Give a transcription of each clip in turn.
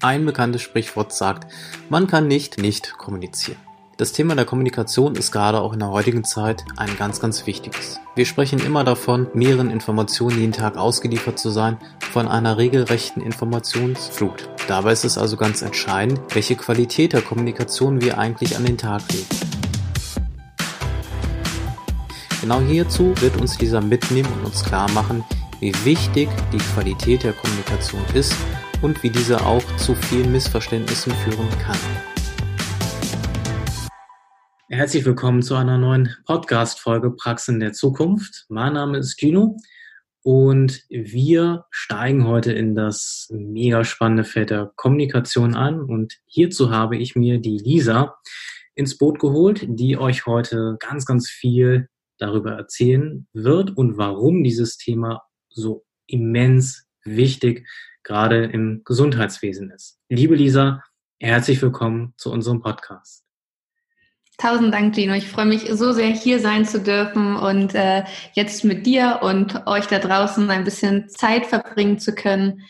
Ein bekanntes Sprichwort sagt, man kann nicht nicht kommunizieren. Das Thema der Kommunikation ist gerade auch in der heutigen Zeit ein ganz, ganz wichtiges. Wir sprechen immer davon, mehreren Informationen jeden Tag ausgeliefert zu sein, von einer regelrechten Informationsflut. Dabei ist es also ganz entscheidend, welche Qualität der Kommunikation wir eigentlich an den Tag legen. Genau hierzu wird uns dieser mitnehmen und uns klar machen, wie wichtig die Qualität der Kommunikation ist und wie diese auch zu vielen Missverständnissen führen kann. Herzlich willkommen zu einer neuen Podcast-Folge Praxen der Zukunft. Mein Name ist Gino und wir steigen heute in das mega spannende Feld der Kommunikation an und hierzu habe ich mir die Lisa ins Boot geholt, die euch heute ganz, ganz viel darüber erzählen wird und warum dieses Thema so immens wichtig gerade im Gesundheitswesen ist. Liebe Lisa, herzlich willkommen zu unserem Podcast. Tausend Dank, Gino. Ich freue mich so sehr, hier sein zu dürfen und äh, jetzt mit dir und euch da draußen ein bisschen Zeit verbringen zu können.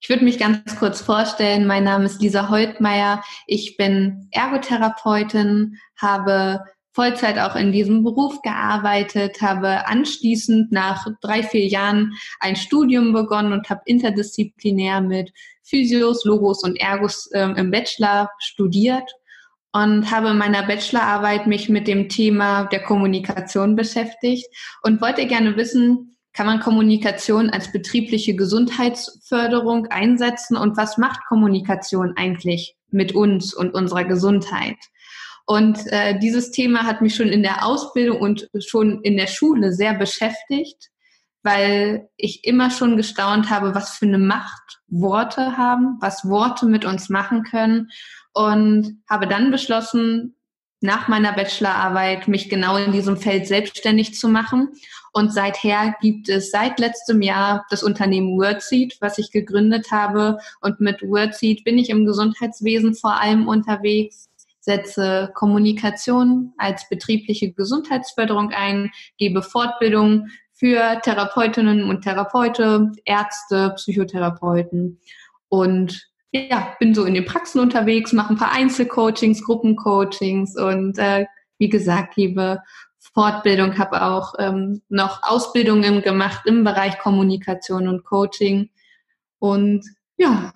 Ich würde mich ganz kurz vorstellen. Mein Name ist Lisa Holtmeier. Ich bin Ergotherapeutin, habe Vollzeit auch in diesem Beruf gearbeitet, habe anschließend nach drei, vier Jahren ein Studium begonnen und habe interdisziplinär mit Physios, Logos und Ergos ähm, im Bachelor studiert und habe in meiner Bachelorarbeit mich mit dem Thema der Kommunikation beschäftigt und wollte gerne wissen, kann man Kommunikation als betriebliche Gesundheitsförderung einsetzen und was macht Kommunikation eigentlich mit uns und unserer Gesundheit? Und äh, dieses Thema hat mich schon in der Ausbildung und schon in der Schule sehr beschäftigt, weil ich immer schon gestaunt habe, was für eine Macht Worte haben, was Worte mit uns machen können und habe dann beschlossen, nach meiner Bachelorarbeit mich genau in diesem Feld selbstständig zu machen. Und seither gibt es seit letztem Jahr das Unternehmen WordSeed, was ich gegründet habe. Und mit WordSeed bin ich im Gesundheitswesen vor allem unterwegs setze Kommunikation als betriebliche Gesundheitsförderung ein, gebe Fortbildung für Therapeutinnen und Therapeute, Ärzte, Psychotherapeuten und ja, bin so in den Praxen unterwegs, mache ein paar Einzelcoachings, Gruppencoachings und äh, wie gesagt, gebe Fortbildung, habe auch ähm, noch Ausbildungen gemacht im Bereich Kommunikation und Coaching und ja,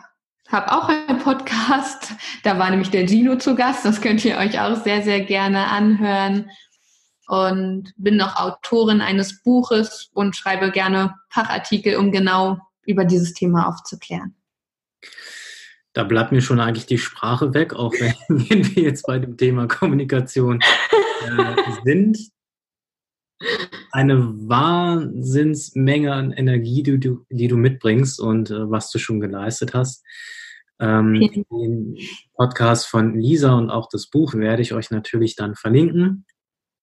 habe auch einen Podcast. Da war nämlich der Gino zu Gast. Das könnt ihr euch auch sehr, sehr gerne anhören. Und bin noch Autorin eines Buches und schreibe gerne Fachartikel, um genau über dieses Thema aufzuklären. Da bleibt mir schon eigentlich die Sprache weg, auch wenn, wenn wir jetzt bei dem Thema Kommunikation äh, sind. Eine Wahnsinnsmenge an Energie, die du, die du mitbringst und äh, was du schon geleistet hast. Ähm, den Podcast von Lisa und auch das Buch werde ich euch natürlich dann verlinken.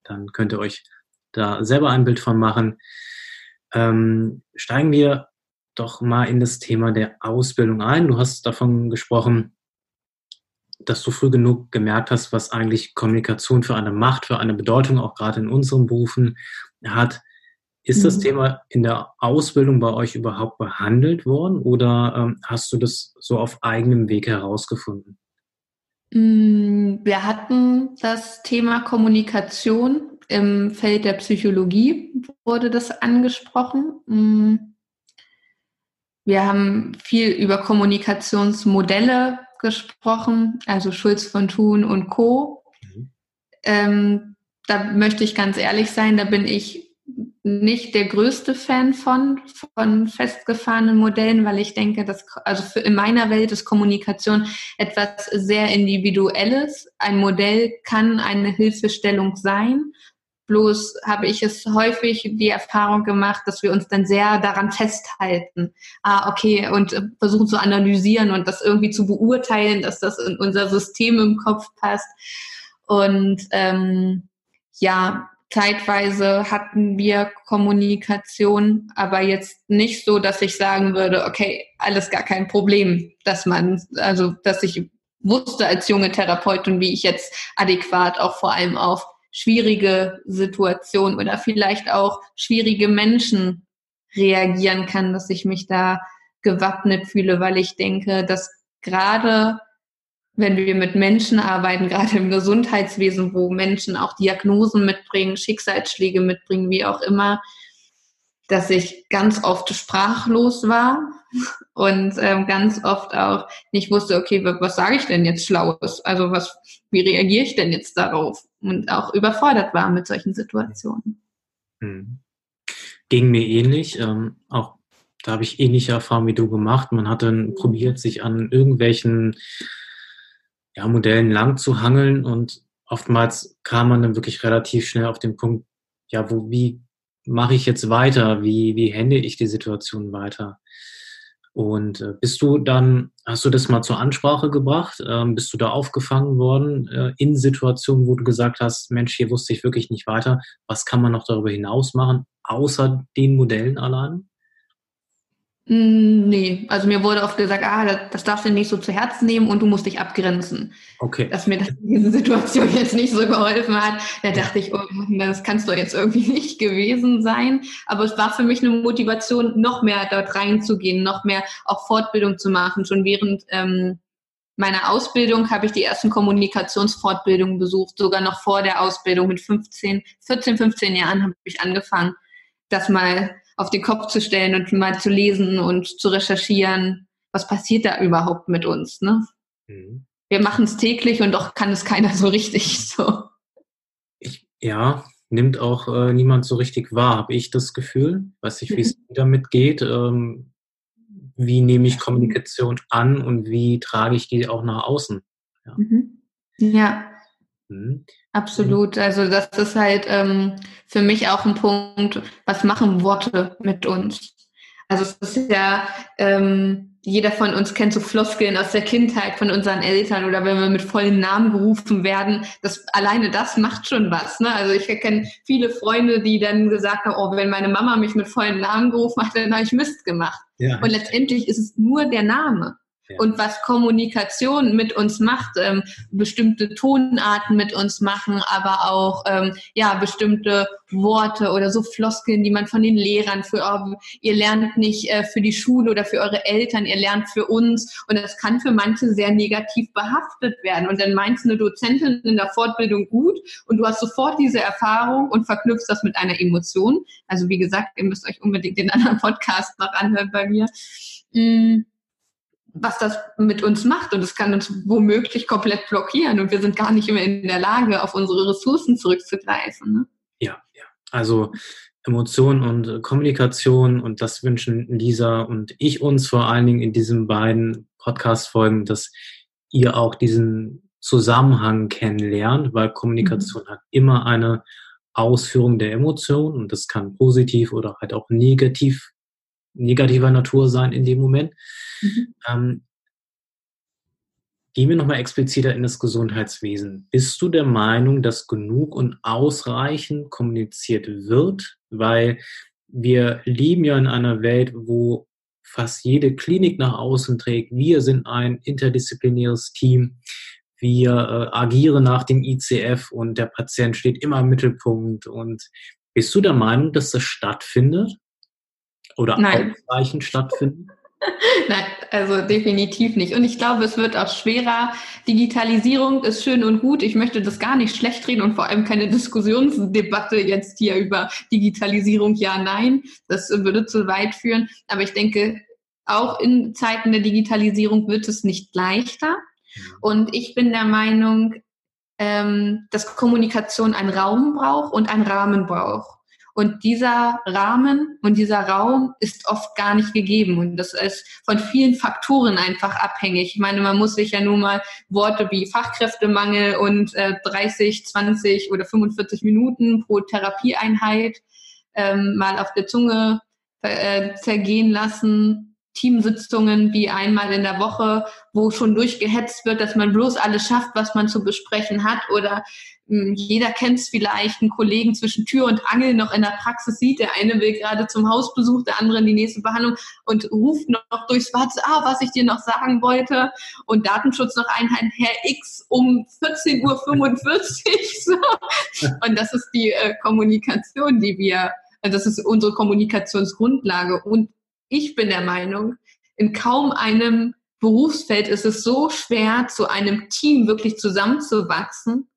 Dann könnt ihr euch da selber ein Bild von machen. Ähm, steigen wir doch mal in das Thema der Ausbildung ein. Du hast davon gesprochen, dass du früh genug gemerkt hast, was eigentlich Kommunikation für eine Macht, für eine Bedeutung auch gerade in unseren Berufen hat. Ist das mhm. Thema in der Ausbildung bei euch überhaupt behandelt worden oder ähm, hast du das so auf eigenem Weg herausgefunden? Mm, wir hatten das Thema Kommunikation im Feld der Psychologie, wurde das angesprochen. Mm. Wir haben viel über Kommunikationsmodelle gesprochen, also Schulz von Thun und Co. Mhm. Ähm, da möchte ich ganz ehrlich sein, da bin ich nicht der größte Fan von, von festgefahrenen Modellen, weil ich denke, dass, also für, in meiner Welt ist Kommunikation etwas sehr Individuelles. Ein Modell kann eine Hilfestellung sein. Bloß habe ich es häufig die Erfahrung gemacht, dass wir uns dann sehr daran festhalten. Ah, okay, und versuchen zu analysieren und das irgendwie zu beurteilen, dass das in unser System im Kopf passt. Und ähm, ja, Zeitweise hatten wir Kommunikation, aber jetzt nicht so, dass ich sagen würde, okay, alles gar kein Problem, dass man, also, dass ich wusste als junge Therapeutin, wie ich jetzt adäquat auch vor allem auf schwierige Situationen oder vielleicht auch schwierige Menschen reagieren kann, dass ich mich da gewappnet fühle, weil ich denke, dass gerade wenn wir mit Menschen arbeiten, gerade im Gesundheitswesen, wo Menschen auch Diagnosen mitbringen, Schicksalsschläge mitbringen, wie auch immer, dass ich ganz oft sprachlos war und ähm, ganz oft auch nicht wusste, okay, was, sage ich denn jetzt Schlaues? Also was, wie reagiere ich denn jetzt darauf? Und auch überfordert war mit solchen Situationen. Hm. Ging mir ähnlich. Ähm, auch da habe ich ähnliche Erfahrungen wie du gemacht. Man hat dann probiert, sich an irgendwelchen ja, Modellen lang zu hangeln und oftmals kam man dann wirklich relativ schnell auf den Punkt, ja, wo, wie mache ich jetzt weiter? Wie, wie hände ich die Situation weiter? Und äh, bist du dann, hast du das mal zur Ansprache gebracht? Ähm, bist du da aufgefangen worden äh, in Situationen, wo du gesagt hast, Mensch, hier wusste ich wirklich nicht weiter. Was kann man noch darüber hinaus machen, außer den Modellen allein? Mm, nee, also mir wurde oft gesagt, ah, das, das darfst du nicht so zu Herzen nehmen und du musst dich abgrenzen. Okay. Dass mir das in dieser Situation jetzt nicht so geholfen hat, da dachte ich, oh, das kannst du jetzt irgendwie nicht gewesen sein. Aber es war für mich eine Motivation, noch mehr dort reinzugehen, noch mehr auch Fortbildung zu machen. Schon während ähm, meiner Ausbildung habe ich die ersten Kommunikationsfortbildungen besucht, sogar noch vor der Ausbildung mit 15, 14, 15 Jahren habe ich angefangen, das mal auf den Kopf zu stellen und mal zu lesen und zu recherchieren, was passiert da überhaupt mit uns. Ne? Mhm. Wir machen es täglich und doch kann es keiner so richtig so. Ich, ja, nimmt auch äh, niemand so richtig wahr, habe ich das Gefühl. Weiß nicht, wie es mhm. damit geht. Ähm, wie nehme ich Kommunikation an und wie trage ich die auch nach außen? Ja. Mhm. ja. Mhm. Absolut. Also das ist halt ähm, für mich auch ein Punkt, was machen Worte mit uns? Also es ist ja, ähm, jeder von uns kennt so Floskeln aus der Kindheit von unseren Eltern oder wenn wir mit vollen Namen gerufen werden, das alleine das macht schon was. Ne? Also ich kenne viele Freunde, die dann gesagt haben, oh, wenn meine Mama mich mit vollen Namen gerufen hat, dann habe ich Mist gemacht. Ja. Und letztendlich ist es nur der Name und was Kommunikation mit uns macht, ähm, bestimmte Tonarten mit uns machen, aber auch ähm, ja bestimmte Worte oder so Floskeln, die man von den Lehrern für oh, ihr lernt nicht äh, für die Schule oder für eure Eltern, ihr lernt für uns und das kann für manche sehr negativ behaftet werden und dann meinst eine Dozentin in der Fortbildung gut und du hast sofort diese Erfahrung und verknüpfst das mit einer Emotion. Also wie gesagt, ihr müsst euch unbedingt den anderen Podcast noch anhören bei mir. Mm was das mit uns macht und es kann uns womöglich komplett blockieren und wir sind gar nicht mehr in der Lage, auf unsere Ressourcen zurückzugreifen. Ne? Ja, ja. Also Emotion und Kommunikation und das wünschen Lisa und ich uns vor allen Dingen in diesen beiden Podcast-Folgen, dass ihr auch diesen Zusammenhang kennenlernt, weil Kommunikation mhm. hat immer eine Ausführung der Emotion und das kann positiv oder halt auch negativ negativer Natur sein in dem Moment. Mhm. Ähm, gehen wir nochmal expliziter in das Gesundheitswesen. Bist du der Meinung, dass genug und ausreichend kommuniziert wird? Weil wir leben ja in einer Welt, wo fast jede Klinik nach außen trägt, wir sind ein interdisziplinäres Team, wir äh, agieren nach dem ICF und der Patient steht immer im Mittelpunkt. Und bist du der Meinung, dass das stattfindet? Oder Nein. ausreichend stattfinden? Nein, also definitiv nicht. Und ich glaube, es wird auch schwerer. Digitalisierung ist schön und gut. Ich möchte das gar nicht schlecht reden und vor allem keine Diskussionsdebatte jetzt hier über Digitalisierung, ja, nein. Das würde zu weit führen. Aber ich denke, auch in Zeiten der Digitalisierung wird es nicht leichter. Und ich bin der Meinung, ähm, dass Kommunikation einen Raum braucht und einen Rahmen braucht. Und dieser Rahmen und dieser Raum ist oft gar nicht gegeben. Und das ist von vielen Faktoren einfach abhängig. Ich meine, man muss sich ja nur mal Worte wie Fachkräftemangel und äh, 30, 20 oder 45 Minuten pro Therapieeinheit ähm, mal auf der Zunge äh, zergehen lassen. Teamsitzungen wie einmal in der Woche, wo schon durchgehetzt wird, dass man bloß alles schafft, was man zu besprechen hat oder jeder kennt es vielleicht, einen Kollegen zwischen Tür und Angel noch in der Praxis sieht. Der eine will gerade zum Hausbesuch, der andere in die nächste Behandlung und ruft noch durchs WhatsApp, ah, was ich dir noch sagen wollte. Und Datenschutz noch Einheit, Herr X um 14.45 Uhr. so. Und das ist die äh, Kommunikation, die wir, also das ist unsere Kommunikationsgrundlage. Und ich bin der Meinung, in kaum einem Berufsfeld ist es so schwer, zu einem Team wirklich zusammenzuwachsen,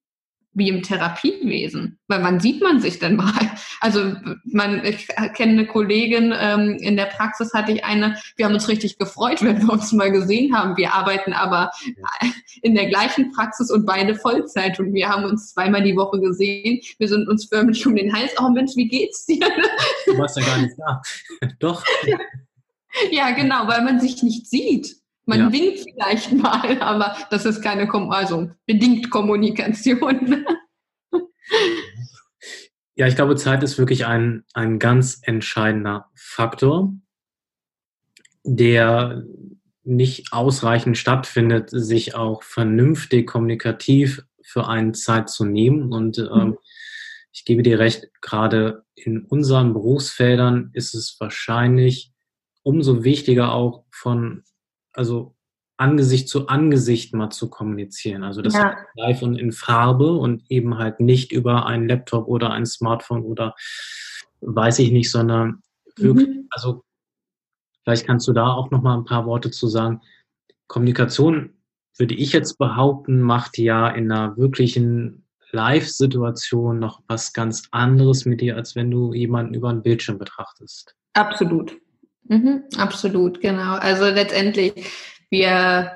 wie im Therapiewesen, weil wann sieht man sich denn mal? Also man, ich kenne eine Kollegin ähm, in der Praxis hatte ich eine. Wir haben uns richtig gefreut, wenn wir uns mal gesehen haben. Wir arbeiten aber in der gleichen Praxis und beide Vollzeit und wir haben uns zweimal die Woche gesehen. Wir sind uns förmlich um den Hals. Oh Mensch, wie geht's dir? Du warst ja gar nicht da. Doch. Ja, genau, weil man sich nicht sieht. Man ja. winkt vielleicht mal, aber das ist keine, Kom also bedingt Kommunikation. Ja, ich glaube, Zeit ist wirklich ein, ein ganz entscheidender Faktor, der nicht ausreichend stattfindet, sich auch vernünftig kommunikativ für eine Zeit zu nehmen. Und ähm, mhm. ich gebe dir recht, gerade in unseren Berufsfeldern ist es wahrscheinlich umso wichtiger auch von also Angesicht zu Angesicht mal zu kommunizieren. Also das ja. live und in Farbe und eben halt nicht über einen Laptop oder ein Smartphone oder weiß ich nicht, sondern wirklich, mhm. also vielleicht kannst du da auch noch mal ein paar Worte zu sagen. Kommunikation, würde ich jetzt behaupten, macht ja in einer wirklichen Live-Situation noch was ganz anderes mit dir, als wenn du jemanden über einen Bildschirm betrachtest. Absolut. Mhm, absolut, genau. Also letztendlich, wir,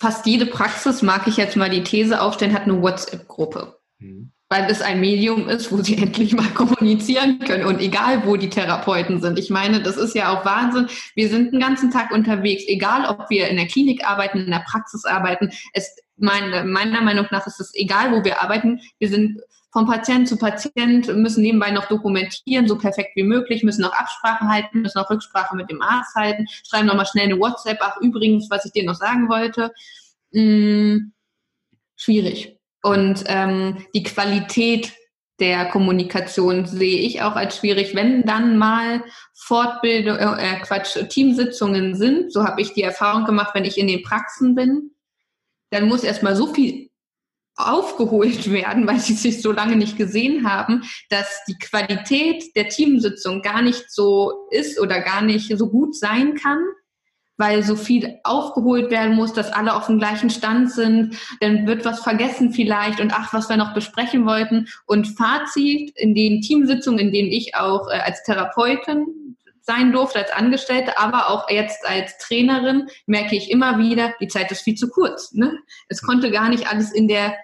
fast jede Praxis, mag ich jetzt mal die These aufstellen, hat eine WhatsApp-Gruppe. Mhm. Weil es ein Medium ist, wo sie endlich mal kommunizieren können. Und egal, wo die Therapeuten sind. Ich meine, das ist ja auch Wahnsinn. Wir sind den ganzen Tag unterwegs, egal ob wir in der Klinik arbeiten, in der Praxis arbeiten. Es, meine, meiner Meinung nach ist es egal, wo wir arbeiten. Wir sind von Patient zu Patient, müssen nebenbei noch dokumentieren, so perfekt wie möglich, müssen auch Absprachen halten, müssen auch Rücksprache mit dem Arzt halten, schreiben nochmal schnell eine WhatsApp, ach übrigens, was ich dir noch sagen wollte. Hm, schwierig. Und ähm, die Qualität der Kommunikation sehe ich auch als schwierig, wenn dann mal Fortbildung, äh, Quatsch, Teamsitzungen sind, so habe ich die Erfahrung gemacht, wenn ich in den Praxen bin, dann muss erstmal so viel aufgeholt werden, weil sie sich so lange nicht gesehen haben, dass die Qualität der Teamsitzung gar nicht so ist oder gar nicht so gut sein kann, weil so viel aufgeholt werden muss, dass alle auf dem gleichen Stand sind, dann wird was vergessen vielleicht und ach, was wir noch besprechen wollten. Und Fazit in den Teamsitzungen, in denen ich auch äh, als Therapeutin sein durfte, als Angestellte, aber auch jetzt als Trainerin, merke ich immer wieder, die Zeit ist viel zu kurz. Ne? Es konnte gar nicht alles in der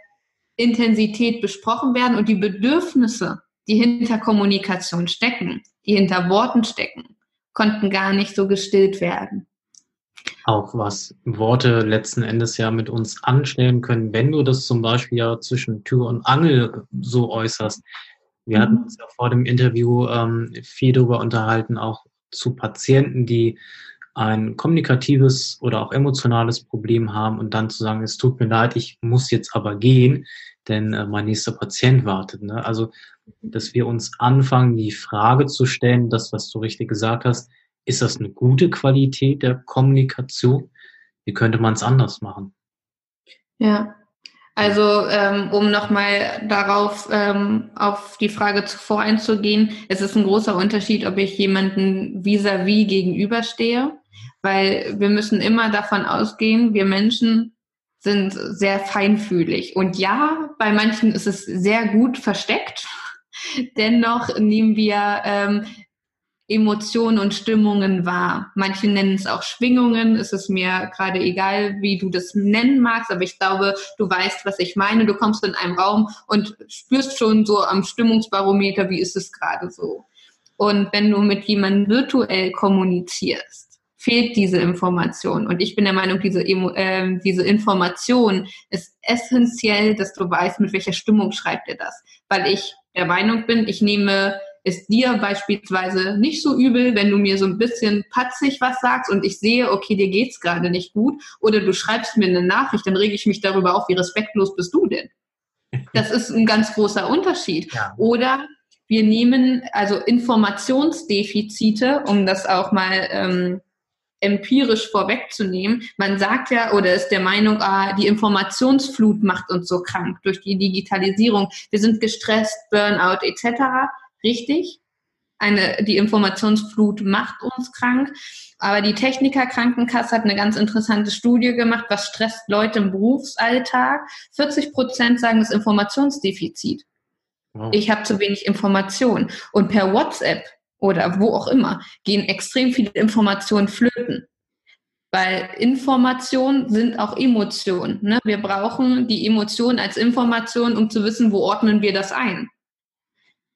Intensität besprochen werden und die Bedürfnisse, die hinter Kommunikation stecken, die hinter Worten stecken, konnten gar nicht so gestillt werden. Auch was Worte letzten Endes ja mit uns anstellen können, wenn du das zum Beispiel ja zwischen Tür und Angel so äußerst. Wir mhm. hatten uns ja vor dem Interview ähm, viel darüber unterhalten, auch zu Patienten, die ein kommunikatives oder auch emotionales Problem haben und dann zu sagen, es tut mir leid, ich muss jetzt aber gehen, denn äh, mein nächster Patient wartet. Ne? Also, dass wir uns anfangen, die Frage zu stellen, das, was du richtig gesagt hast, ist das eine gute Qualität der Kommunikation? Wie könnte man es anders machen? Ja, also um, um nochmal darauf ähm, auf die Frage zuvor einzugehen, es ist ein großer Unterschied, ob ich jemanden vis-à-vis -vis gegenüberstehe, weil wir müssen immer davon ausgehen, wir Menschen sind sehr feinfühlig. Und ja, bei manchen ist es sehr gut versteckt. Dennoch nehmen wir ähm, Emotionen und Stimmungen wahr. Manche nennen es auch Schwingungen. Es ist mir gerade egal, wie du das nennen magst, aber ich glaube, du weißt, was ich meine. Du kommst in einen Raum und spürst schon so am Stimmungsbarometer, wie ist es gerade so. Und wenn du mit jemandem virtuell kommunizierst, fehlt diese Information. Und ich bin der Meinung, diese, äh, diese Information ist essentiell, dass du weißt, mit welcher Stimmung schreibt er das. Weil ich der Meinung bin, ich nehme es dir beispielsweise nicht so übel, wenn du mir so ein bisschen patzig was sagst und ich sehe, okay, dir geht's gerade nicht gut, oder du schreibst mir eine Nachricht, dann rege ich mich darüber auf, wie respektlos bist du denn? Das ist ein ganz großer Unterschied. Ja. Oder wir nehmen also Informationsdefizite, um das auch mal ähm, empirisch vorwegzunehmen. Man sagt ja oder ist der Meinung, ah, die Informationsflut macht uns so krank durch die Digitalisierung. Wir sind gestresst, Burnout etc. Richtig? eine, die Informationsflut macht uns krank. Aber die Techniker Krankenkasse hat eine ganz interessante Studie gemacht, was stresst Leute im Berufsalltag. 40 Prozent sagen das Informationsdefizit. Wow. Ich habe zu wenig Informationen. Und per WhatsApp oder wo auch immer gehen extrem viele Informationen flöten. Weil Informationen sind auch Emotionen. Ne? Wir brauchen die Emotionen als Information, um zu wissen, wo ordnen wir das ein.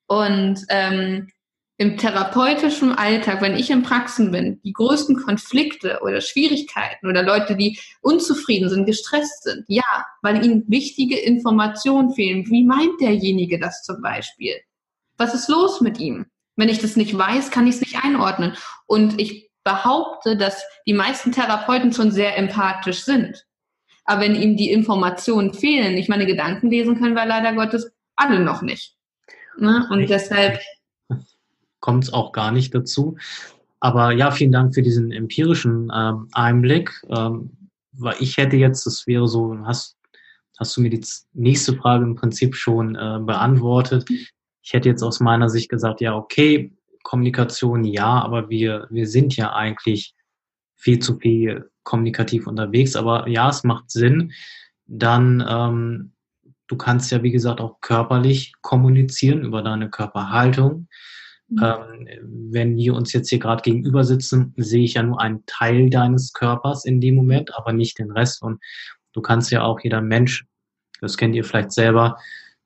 Und ähm, im therapeutischen Alltag, wenn ich in Praxen bin, die größten Konflikte oder Schwierigkeiten oder Leute, die unzufrieden sind, gestresst sind, ja, weil ihnen wichtige Informationen fehlen. Wie meint derjenige das zum Beispiel? Was ist los mit ihm? Wenn ich das nicht weiß, kann ich es nicht einordnen. Und ich behaupte, dass die meisten Therapeuten schon sehr empathisch sind. Aber wenn ihm die Informationen fehlen, nicht meine Gedanken lesen können wir leider Gottes alle noch nicht. Ne? Und deshalb kommt es auch gar nicht dazu. Aber ja, vielen Dank für diesen empirischen ähm, Einblick. Ähm, weil ich hätte jetzt, das wäre so, hast, hast du mir die nächste Frage im Prinzip schon äh, beantwortet. Ich hätte jetzt aus meiner Sicht gesagt, ja, okay, Kommunikation ja, aber wir, wir sind ja eigentlich viel zu viel kommunikativ unterwegs. Aber ja, es macht Sinn. Dann, ähm, du kannst ja, wie gesagt, auch körperlich kommunizieren über deine Körperhaltung. Mhm. Ähm, wenn wir uns jetzt hier gerade gegenüber sitzen, sehe ich ja nur einen Teil deines Körpers in dem Moment, aber nicht den Rest. Und du kannst ja auch jeder Mensch, das kennt ihr vielleicht selber,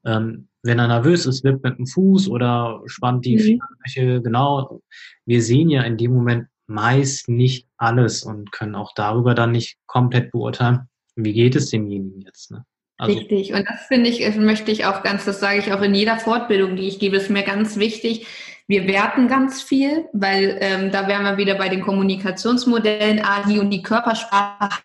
ähm, wenn er nervös ist, wippt mit dem Fuß oder spannt die mhm. Fingernöchel, genau. Wir sehen ja in dem Moment meist nicht alles und können auch darüber dann nicht komplett beurteilen, wie geht es demjenigen jetzt. Ne? Also, Richtig. Und das finde ich, möchte ich auch ganz, das sage ich auch in jeder Fortbildung, die ich gebe, ist mir ganz wichtig, wir werten ganz viel, weil ähm, da wären wir wieder bei den Kommunikationsmodellen. Ah, die und die Körpersprache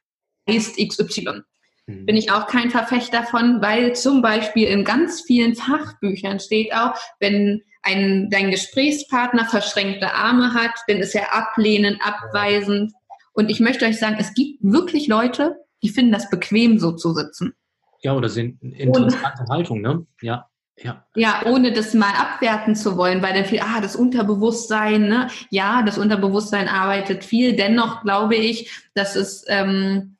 heißt XY. Mhm. Bin ich auch kein Verfechter von, weil zum Beispiel in ganz vielen Fachbüchern steht auch, wenn ein, dein Gesprächspartner verschränkte Arme hat, dann ist er ablehnend, abweisend. Und ich möchte euch sagen, es gibt wirklich Leute, die finden das bequem, so zu sitzen. Ja, oder sind interessante und, Haltung, ne? Ja. Ja. ja, ohne das mal abwerten zu wollen, weil dann viel, ah, das Unterbewusstsein, ne? Ja, das Unterbewusstsein arbeitet viel. Dennoch glaube ich, dass es, ähm,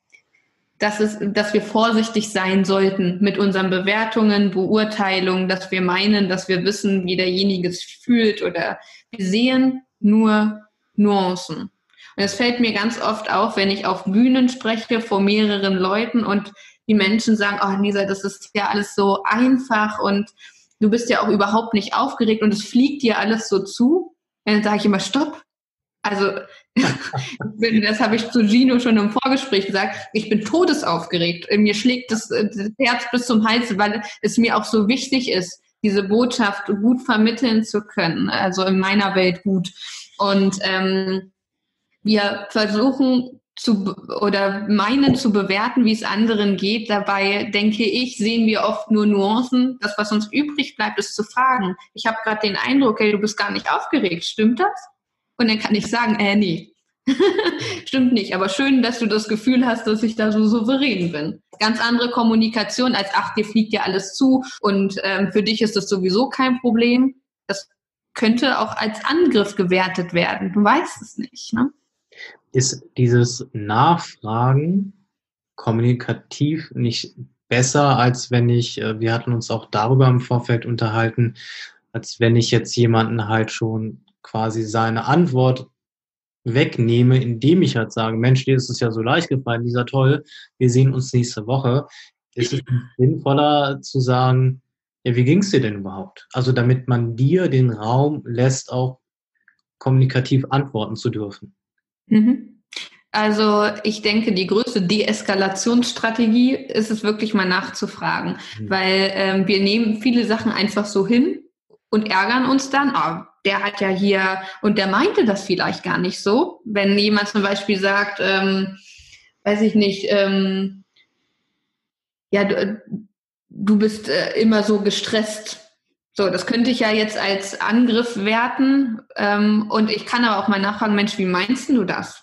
dass es, dass wir vorsichtig sein sollten mit unseren Bewertungen, Beurteilungen, dass wir meinen, dass wir wissen, wie derjenige es fühlt oder wir sehen nur Nuancen. Und es fällt mir ganz oft auf, wenn ich auf Bühnen spreche vor mehreren Leuten und die Menschen sagen, oh Lisa, das ist ja alles so einfach und du bist ja auch überhaupt nicht aufgeregt und es fliegt dir alles so zu. Und dann sage ich immer, stopp. Also das habe ich zu Gino schon im Vorgespräch gesagt, ich bin todesaufgeregt. Mir schlägt das, das Herz bis zum Hals, weil es mir auch so wichtig ist, diese Botschaft gut vermitteln zu können, also in meiner Welt gut. Und ähm, wir versuchen zu oder meinen zu bewerten, wie es anderen geht. Dabei denke ich, sehen wir oft nur Nuancen. Das, was uns übrig bleibt, ist zu fragen. Ich habe gerade den Eindruck, hey, du bist gar nicht aufgeregt. Stimmt das? Und dann kann ich sagen, äh, nee. Stimmt nicht, aber schön, dass du das Gefühl hast, dass ich da so souverän bin. Ganz andere Kommunikation als, ach, dir fliegt ja alles zu und ähm, für dich ist das sowieso kein Problem. Das könnte auch als Angriff gewertet werden. Du weißt es nicht. Ne? ist dieses Nachfragen kommunikativ nicht besser, als wenn ich, äh, wir hatten uns auch darüber im Vorfeld unterhalten, als wenn ich jetzt jemanden halt schon quasi seine Antwort wegnehme, indem ich halt sage, Mensch, dir ist es ja so leicht gefallen, dieser toll, wir sehen uns nächste Woche. Ist es sinnvoller zu sagen, ja, wie ging es dir denn überhaupt? Also damit man dir den Raum lässt, auch kommunikativ antworten zu dürfen. Mhm. Also ich denke, die größte Deeskalationsstrategie ist es wirklich mal nachzufragen, mhm. weil ähm, wir nehmen viele Sachen einfach so hin und ärgern uns dann, oh, der hat ja hier und der meinte das vielleicht gar nicht so. Wenn jemand zum Beispiel sagt, ähm, weiß ich nicht, ähm, ja, du, du bist äh, immer so gestresst so, das könnte ich ja jetzt als Angriff werten. Ähm, und ich kann aber auch mal nachfragen, Mensch, wie meinst du das?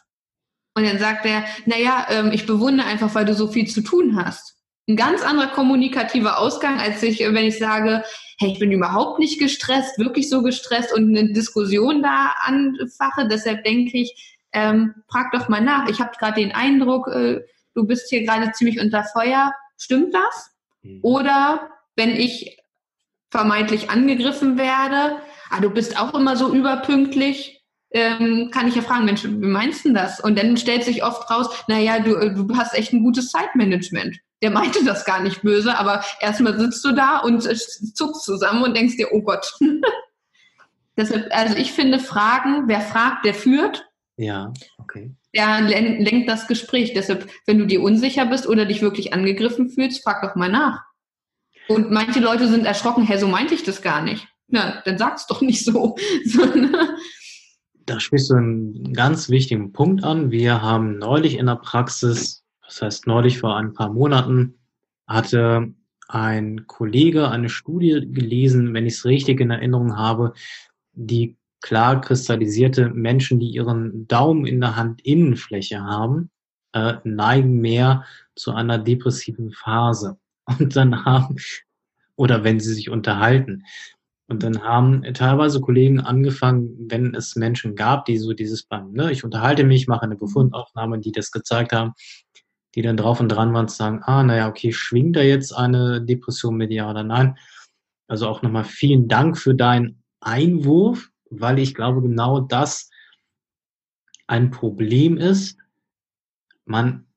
Und dann sagt er, naja, ähm, ich bewundere einfach, weil du so viel zu tun hast. Ein ganz anderer kommunikativer Ausgang, als ich, wenn ich sage, hey, ich bin überhaupt nicht gestresst, wirklich so gestresst und eine Diskussion da anfache. Deshalb denke ich, ähm, frag doch mal nach. Ich habe gerade den Eindruck, äh, du bist hier gerade ziemlich unter Feuer. Stimmt das? Mhm. Oder wenn ich vermeintlich angegriffen werde, ah, du bist auch immer so überpünktlich, ähm, kann ich ja fragen, Mensch, wie meinst du das? Und dann stellt sich oft raus, naja, du, äh, du hast echt ein gutes Zeitmanagement. Der meinte das gar nicht böse, aber erstmal sitzt du da und äh, zuckst zusammen und denkst dir, oh Gott. Deshalb, also ich finde Fragen, wer fragt, der führt. Ja, okay. Der lenkt das Gespräch. Deshalb, wenn du dir unsicher bist oder dich wirklich angegriffen fühlst, frag doch mal nach. Und manche Leute sind erschrocken, hä, so meinte ich das gar nicht. Na, dann sag's doch nicht so. Ne? da sprichst du einen ganz wichtigen Punkt an. Wir haben neulich in der Praxis, das heißt neulich vor ein paar Monaten, hatte ein Kollege eine Studie gelesen, wenn ich es richtig in Erinnerung habe, die klar kristallisierte Menschen, die ihren Daumen in der Handinnenfläche haben, äh, neigen mehr zu einer depressiven Phase. Und dann haben, oder wenn sie sich unterhalten. Und dann haben teilweise Kollegen angefangen, wenn es Menschen gab, die so dieses ne, ich unterhalte mich, mache eine Befundaufnahme, die das gezeigt haben, die dann drauf und dran waren zu sagen, ah, naja, okay, schwingt da jetzt eine Depression mit ja oder nein? Also auch nochmal vielen Dank für deinen Einwurf, weil ich glaube, genau das ein Problem ist. Man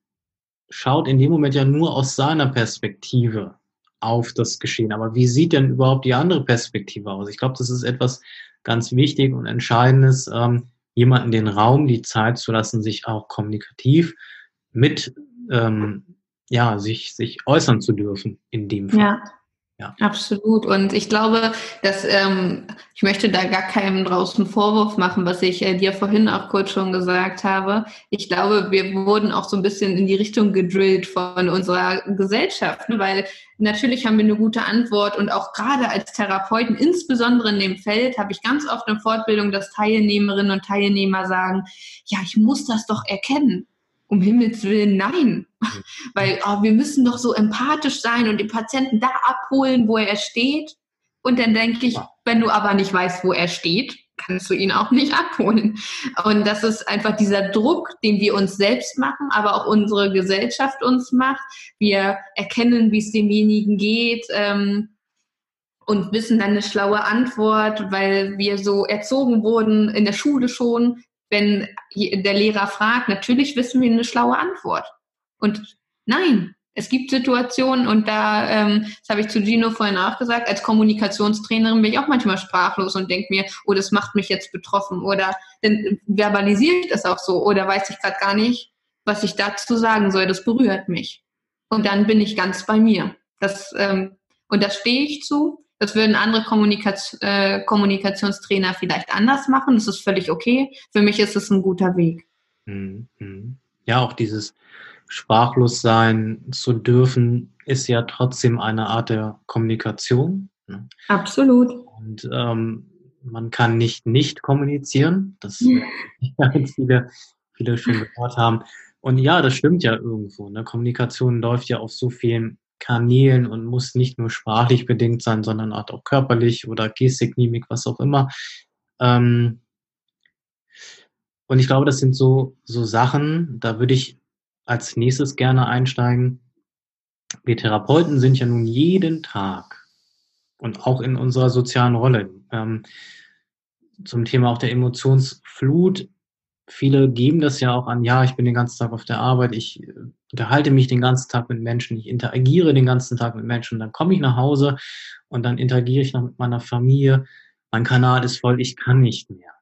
schaut in dem Moment ja nur aus seiner Perspektive auf das Geschehen. Aber wie sieht denn überhaupt die andere Perspektive aus? Ich glaube, das ist etwas ganz wichtig und Entscheidendes, ähm, jemanden den Raum, die Zeit zu lassen, sich auch kommunikativ mit, ähm, ja, sich, sich äußern zu dürfen in dem Fall. Ja. Ja. Absolut. Und ich glaube, dass ähm, ich möchte da gar keinem draußen Vorwurf machen, was ich äh, dir vorhin auch kurz schon gesagt habe. Ich glaube, wir wurden auch so ein bisschen in die Richtung gedrillt von unserer Gesellschaft, ne? weil natürlich haben wir eine gute Antwort und auch gerade als Therapeuten, insbesondere in dem Feld, habe ich ganz oft in Fortbildung, dass Teilnehmerinnen und Teilnehmer sagen, ja, ich muss das doch erkennen um Himmels Willen, nein. Mhm. Weil oh, wir müssen doch so empathisch sein und den Patienten da abholen, wo er steht. Und dann denke ich, wenn du aber nicht weißt, wo er steht, kannst du ihn auch nicht abholen. Und das ist einfach dieser Druck, den wir uns selbst machen, aber auch unsere Gesellschaft uns macht. Wir erkennen, wie es demjenigen geht. Ähm, und wissen dann eine schlaue Antwort, weil wir so erzogen wurden in der Schule schon, wenn der Lehrer fragt, natürlich wissen wir eine schlaue Antwort. Und nein, es gibt Situationen und da, ähm, das habe ich zu Gino vorhin auch gesagt, als Kommunikationstrainerin bin ich auch manchmal sprachlos und denke mir, oh, das macht mich jetzt betroffen oder dann verbalisiere ich das auch so oder weiß ich gerade gar nicht, was ich dazu sagen soll, das berührt mich. Und dann bin ich ganz bei mir. Das, ähm, und das stehe ich zu das würden andere Kommunikation, äh, Kommunikationstrainer vielleicht anders machen. Das ist völlig okay. Für mich ist es ein guter Weg. Mhm, mhm. Ja, auch dieses sprachlos sein zu dürfen, ist ja trotzdem eine Art der Kommunikation. Ne? Absolut. Und ähm, man kann nicht nicht kommunizieren. Das ja. viele, viele schon gehört haben. Und ja, das stimmt ja irgendwo. Ne? Kommunikation läuft ja auf so vielen Kanälen und muss nicht nur sprachlich bedingt sein, sondern auch körperlich oder Gestik, Mimik, was auch immer. Ähm und ich glaube, das sind so, so Sachen, da würde ich als nächstes gerne einsteigen. Wir Therapeuten sind ja nun jeden Tag und auch in unserer sozialen Rolle ähm, zum Thema auch der Emotionsflut viele geben das ja auch an, ja, ich bin den ganzen Tag auf der Arbeit, ich äh, unterhalte mich den ganzen Tag mit Menschen, ich interagiere den ganzen Tag mit Menschen, dann komme ich nach Hause und dann interagiere ich noch mit meiner Familie, mein Kanal ist voll, ich kann nicht mehr.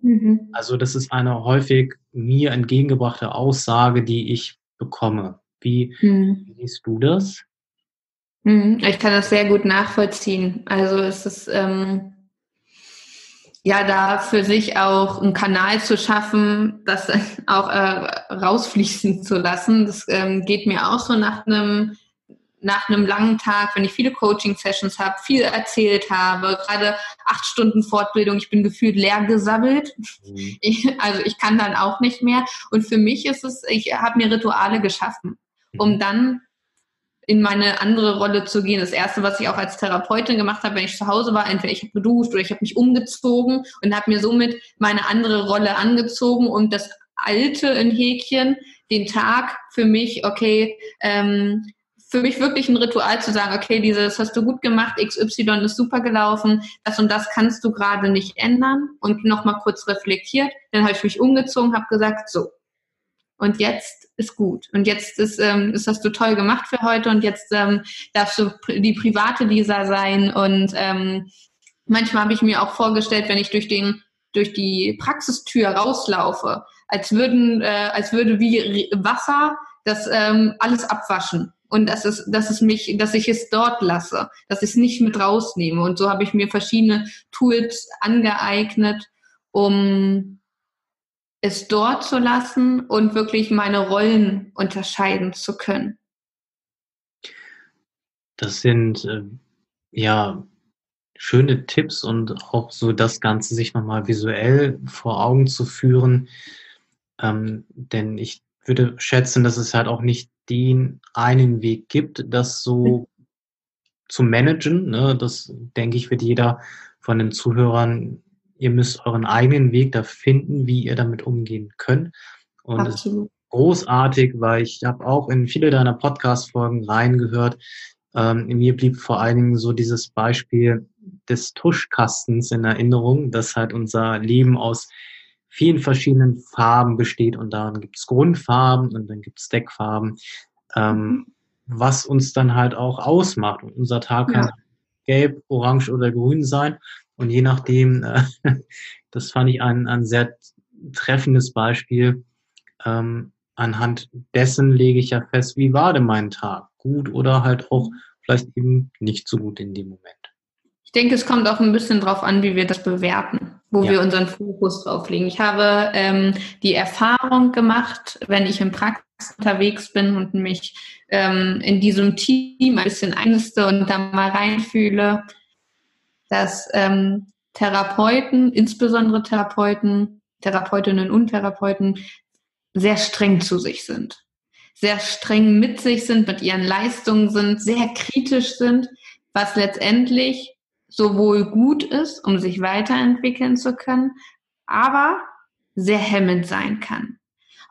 Mhm. Also das ist eine häufig mir entgegengebrachte Aussage, die ich bekomme. Wie, mhm. wie siehst du das? Mhm. Ich kann das sehr gut nachvollziehen. Also es ist ähm, ja, da für sich auch einen Kanal zu schaffen, das auch äh, rausfließen zu lassen. Das ähm, geht mir auch so nach einem nach einem langen Tag, wenn ich viele Coaching-Sessions habe, viel erzählt habe, gerade acht Stunden Fortbildung, ich bin gefühlt leer gesammelt. Mhm. Ich, also ich kann dann auch nicht mehr. Und für mich ist es, ich habe mir Rituale geschaffen, um mhm. dann in meine andere Rolle zu gehen. Das erste, was ich auch als Therapeutin gemacht habe, wenn ich zu Hause war, entweder ich habe geduscht oder ich habe mich umgezogen und habe mir somit meine andere Rolle angezogen und das alte in Häkchen, den Tag für mich, okay, ähm, für mich wirklich ein Ritual zu sagen, okay, dieses hast du gut gemacht, XY ist super gelaufen, das und das kannst du gerade nicht ändern und nochmal kurz reflektiert. Dann habe ich mich umgezogen, habe gesagt, so, und jetzt ist gut. Und jetzt ist, ähm, ist hast du toll gemacht für heute und jetzt ähm, darfst du die private Lisa sein. Und ähm, manchmal habe ich mir auch vorgestellt, wenn ich durch den durch die Praxistür rauslaufe, als würden, äh, als würde wie Wasser das ähm, alles abwaschen und dass es, dass es mich, dass ich es dort lasse, dass ich es nicht mit rausnehme. Und so habe ich mir verschiedene Tools angeeignet, um es dort zu lassen und wirklich meine Rollen unterscheiden zu können. Das sind äh, ja schöne Tipps und auch so das Ganze sich nochmal visuell vor Augen zu führen. Ähm, denn ich würde schätzen, dass es halt auch nicht den einen Weg gibt, das so zu managen. Ne? Das denke ich, wird jeder von den Zuhörern ihr müsst euren eigenen Weg da finden, wie ihr damit umgehen könnt. Und Absolut. ist großartig, weil ich habe auch in viele deiner Podcast-Folgen reingehört. Ähm, mir blieb vor allen Dingen so dieses Beispiel des Tuschkastens in Erinnerung, dass halt unser Leben aus vielen verschiedenen Farben besteht und daran gibt es Grundfarben und dann gibt es Deckfarben, ähm, mhm. was uns dann halt auch ausmacht. Und unser Tag ja. kann gelb, orange oder grün sein und je nachdem, äh, das fand ich ein, ein sehr treffendes Beispiel. Ähm, anhand dessen lege ich ja fest, wie war denn mein Tag? Gut oder halt auch vielleicht eben nicht so gut in dem Moment. Ich denke, es kommt auch ein bisschen drauf an, wie wir das bewerten, wo ja. wir unseren Fokus drauf legen. Ich habe ähm, die Erfahrung gemacht, wenn ich im Praxis unterwegs bin und mich ähm, in diesem Team ein bisschen einste und da mal reinfühle, dass ähm, Therapeuten, insbesondere Therapeuten, Therapeutinnen und Therapeuten, sehr streng zu sich sind, sehr streng mit sich sind, mit ihren Leistungen sind, sehr kritisch sind, was letztendlich sowohl gut ist, um sich weiterentwickeln zu können, aber sehr hemmend sein kann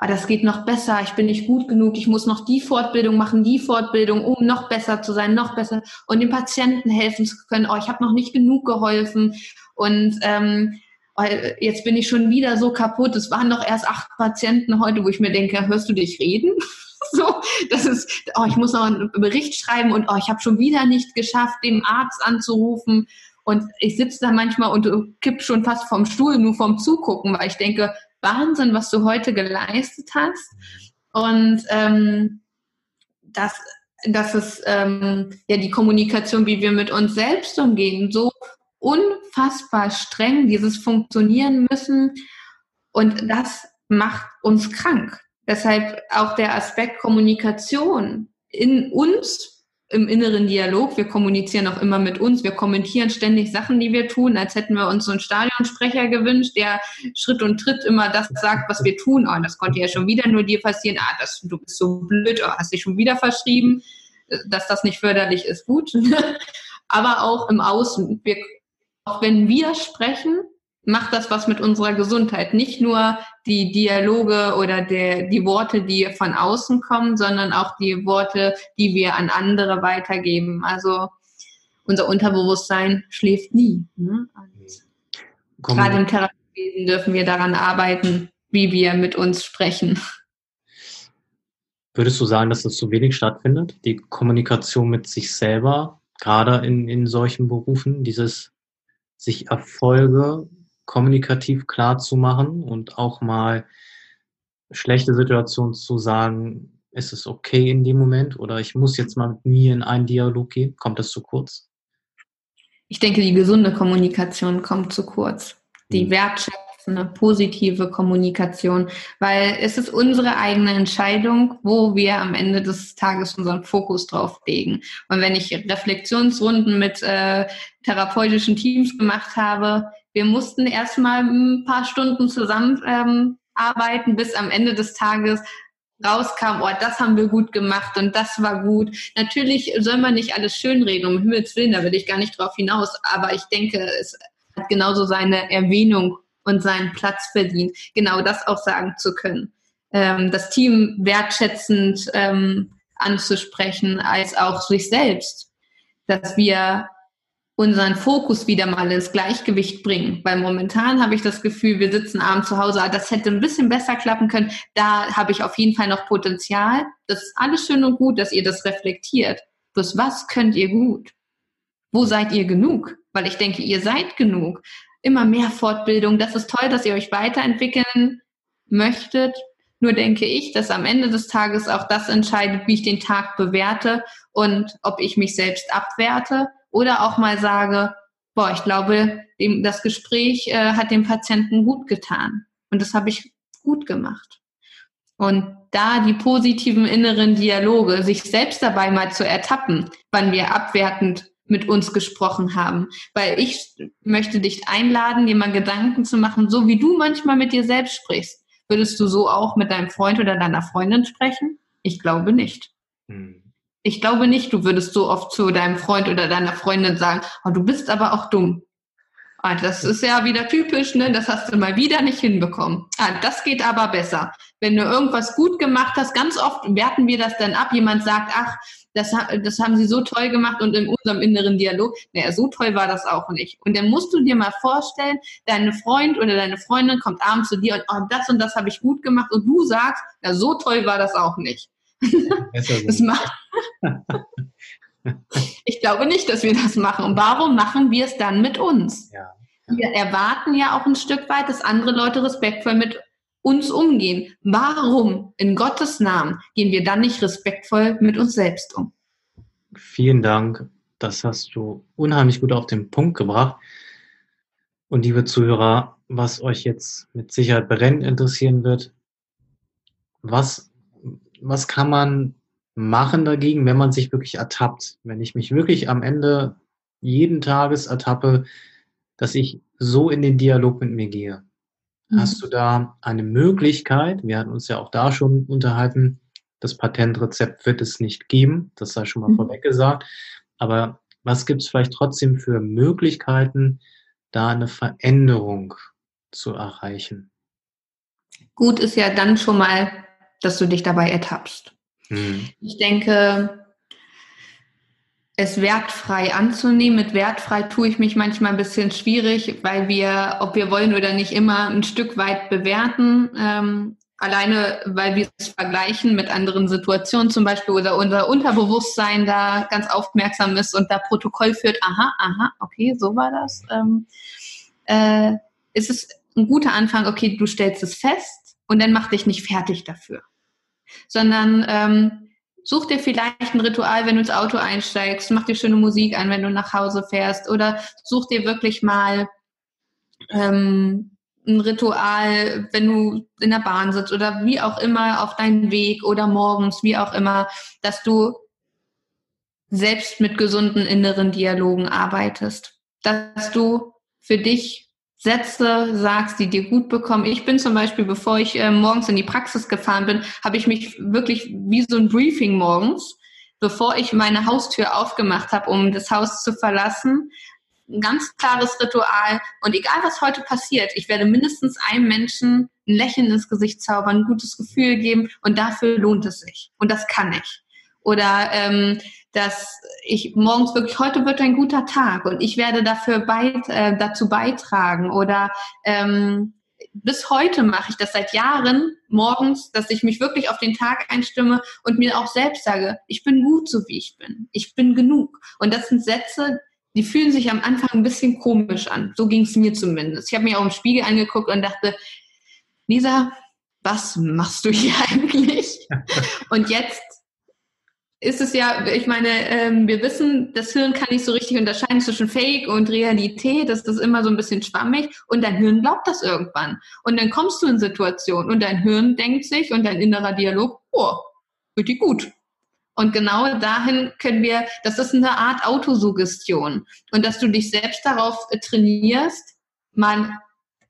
ah, das geht noch besser, ich bin nicht gut genug, ich muss noch die Fortbildung machen, die Fortbildung, um noch besser zu sein, noch besser und dem Patienten helfen zu können. Oh, ich habe noch nicht genug geholfen und ähm, oh, jetzt bin ich schon wieder so kaputt. Es waren doch erst acht Patienten heute, wo ich mir denke, hörst du dich reden? so, das ist, oh, ich muss noch einen Bericht schreiben und oh, ich habe schon wieder nicht geschafft, den Arzt anzurufen. Und ich sitze da manchmal und kipp schon fast vom Stuhl, nur vom Zugucken, weil ich denke, Wahnsinn, was du heute geleistet hast. Und ähm, das, das ist ähm, ja die Kommunikation, wie wir mit uns selbst umgehen, so unfassbar streng, dieses Funktionieren müssen. Und das macht uns krank. Deshalb auch der Aspekt Kommunikation in uns im inneren Dialog. Wir kommunizieren auch immer mit uns. Wir kommentieren ständig Sachen, die wir tun, als hätten wir uns so einen Stadionsprecher gewünscht, der Schritt und Tritt immer das sagt, was wir tun. Oh, das konnte ja schon wieder nur dir passieren. Ah, das, du bist so blöd, oh, hast dich schon wieder verschrieben. Dass das nicht förderlich ist, gut. Aber auch im Außen. Wir, auch wenn wir sprechen, macht das was mit unserer Gesundheit. Nicht nur die Dialoge oder der, die Worte, die von außen kommen, sondern auch die Worte, die wir an andere weitergeben. Also unser Unterbewusstsein schläft nie. Ne? gerade im Therapiewesen dürfen wir daran arbeiten, wie wir mit uns sprechen. Würdest du sagen, dass das zu wenig stattfindet? Die Kommunikation mit sich selber, gerade in, in solchen Berufen, dieses sich Erfolge kommunikativ klar zu machen und auch mal schlechte Situationen zu sagen, ist es okay in dem Moment oder ich muss jetzt mal mit mir in einen Dialog gehen? Kommt das zu kurz? Ich denke, die gesunde Kommunikation kommt zu kurz. Die mhm. wertschätzende, positive Kommunikation, weil es ist unsere eigene Entscheidung, wo wir am Ende des Tages unseren Fokus drauf legen. Und wenn ich Reflexionsrunden mit äh, therapeutischen Teams gemacht habe, wir mussten erstmal ein paar Stunden zusammen ähm, arbeiten, bis am Ende des Tages rauskam, oh, das haben wir gut gemacht und das war gut. Natürlich soll man nicht alles schönreden, um Himmels Willen, da will ich gar nicht drauf hinaus, aber ich denke, es hat genauso seine Erwähnung und seinen Platz verdient, genau das auch sagen zu können. Ähm, das Team wertschätzend ähm, anzusprechen, als auch sich selbst, dass wir unseren Fokus wieder mal ins Gleichgewicht bringen. Weil momentan habe ich das Gefühl, wir sitzen abends zu Hause, ah, das hätte ein bisschen besser klappen können. Da habe ich auf jeden Fall noch Potenzial. Das ist alles schön und gut, dass ihr das reflektiert. Bloß was könnt ihr gut? Wo seid ihr genug? Weil ich denke, ihr seid genug. Immer mehr Fortbildung. Das ist toll, dass ihr euch weiterentwickeln möchtet. Nur denke ich, dass am Ende des Tages auch das entscheidet, wie ich den Tag bewerte und ob ich mich selbst abwerte oder auch mal sage, boah, ich glaube, das Gespräch äh, hat dem Patienten gut getan. Und das habe ich gut gemacht. Und da die positiven inneren Dialoge, sich selbst dabei mal zu ertappen, wann wir abwertend mit uns gesprochen haben. Weil ich möchte dich einladen, dir mal Gedanken zu machen, so wie du manchmal mit dir selbst sprichst. Würdest du so auch mit deinem Freund oder deiner Freundin sprechen? Ich glaube nicht. Hm. Ich glaube nicht, du würdest so oft zu deinem Freund oder deiner Freundin sagen, oh, du bist aber auch dumm. Ah, das ist ja wieder typisch, ne? Das hast du mal wieder nicht hinbekommen. Ah, das geht aber besser. Wenn du irgendwas gut gemacht hast, ganz oft werten wir das dann ab. Jemand sagt, ach, das, das haben sie so toll gemacht und in unserem inneren Dialog, naja, so toll war das auch nicht. Und dann musst du dir mal vorstellen, deine Freund oder deine Freundin kommt abends zu dir und oh, das und das habe ich gut gemacht und du sagst, ja, so toll war das auch nicht. Das macht, ich glaube nicht, dass wir das machen. Und warum machen wir es dann mit uns? Ja. Wir erwarten ja auch ein Stück weit, dass andere Leute respektvoll mit uns umgehen. Warum in Gottes Namen gehen wir dann nicht respektvoll mit uns selbst um? Vielen Dank. Das hast du unheimlich gut auf den Punkt gebracht. Und liebe Zuhörer, was euch jetzt mit Sicherheit brennend interessieren wird, was, was kann man machen dagegen, wenn man sich wirklich ertappt. Wenn ich mich wirklich am Ende jeden Tages ertappe, dass ich so in den Dialog mit mir gehe. Mhm. Hast du da eine Möglichkeit? Wir hatten uns ja auch da schon unterhalten. Das Patentrezept wird es nicht geben. Das sei schon mal mhm. vorweg gesagt. Aber was gibt es vielleicht trotzdem für Möglichkeiten, da eine Veränderung zu erreichen? Gut ist ja dann schon mal, dass du dich dabei ertappst. Mhm. Ich denke, es wertfrei anzunehmen. Mit wertfrei tue ich mich manchmal ein bisschen schwierig, weil wir, ob wir wollen oder nicht, immer ein Stück weit bewerten. Ähm, alleine, weil wir es vergleichen mit anderen Situationen zum Beispiel oder unser Unterbewusstsein da ganz aufmerksam ist und da Protokoll führt. Aha, aha, okay, so war das. Ähm, äh, ist es ein guter Anfang, okay, du stellst es fest und dann mach dich nicht fertig dafür sondern ähm, such dir vielleicht ein Ritual, wenn du ins Auto einsteigst, mach dir schöne Musik an, wenn du nach Hause fährst oder such dir wirklich mal ähm, ein Ritual, wenn du in der Bahn sitzt oder wie auch immer auf deinen Weg oder morgens, wie auch immer, dass du selbst mit gesunden inneren Dialogen arbeitest, dass du für dich Sätze sagst, die dir gut bekommen. Ich bin zum Beispiel, bevor ich äh, morgens in die Praxis gefahren bin, habe ich mich wirklich wie so ein Briefing morgens, bevor ich meine Haustür aufgemacht habe, um das Haus zu verlassen, ein ganz klares Ritual. Und egal, was heute passiert, ich werde mindestens einem Menschen ein Lächeln ins Gesicht zaubern, ein gutes Gefühl geben und dafür lohnt es sich. Und das kann ich. Oder ähm, dass ich morgens wirklich, heute wird ein guter Tag und ich werde dafür beit, äh, dazu beitragen. Oder ähm, bis heute mache ich das seit Jahren morgens, dass ich mich wirklich auf den Tag einstimme und mir auch selbst sage, ich bin gut so wie ich bin. Ich bin genug. Und das sind Sätze, die fühlen sich am Anfang ein bisschen komisch an. So ging es mir zumindest. Ich habe mir auch im Spiegel angeguckt und dachte, Lisa, was machst du hier eigentlich? und jetzt ist es ja, ich meine, ähm, wir wissen, das Hirn kann nicht so richtig unterscheiden zwischen Fake und Realität. Das ist immer so ein bisschen schwammig. Und dein Hirn glaubt das irgendwann. Und dann kommst du in Situationen und dein Hirn denkt sich und dein innerer Dialog, oh, richtig gut. Und genau dahin können wir, das ist eine Art Autosuggestion. Und dass du dich selbst darauf trainierst, mal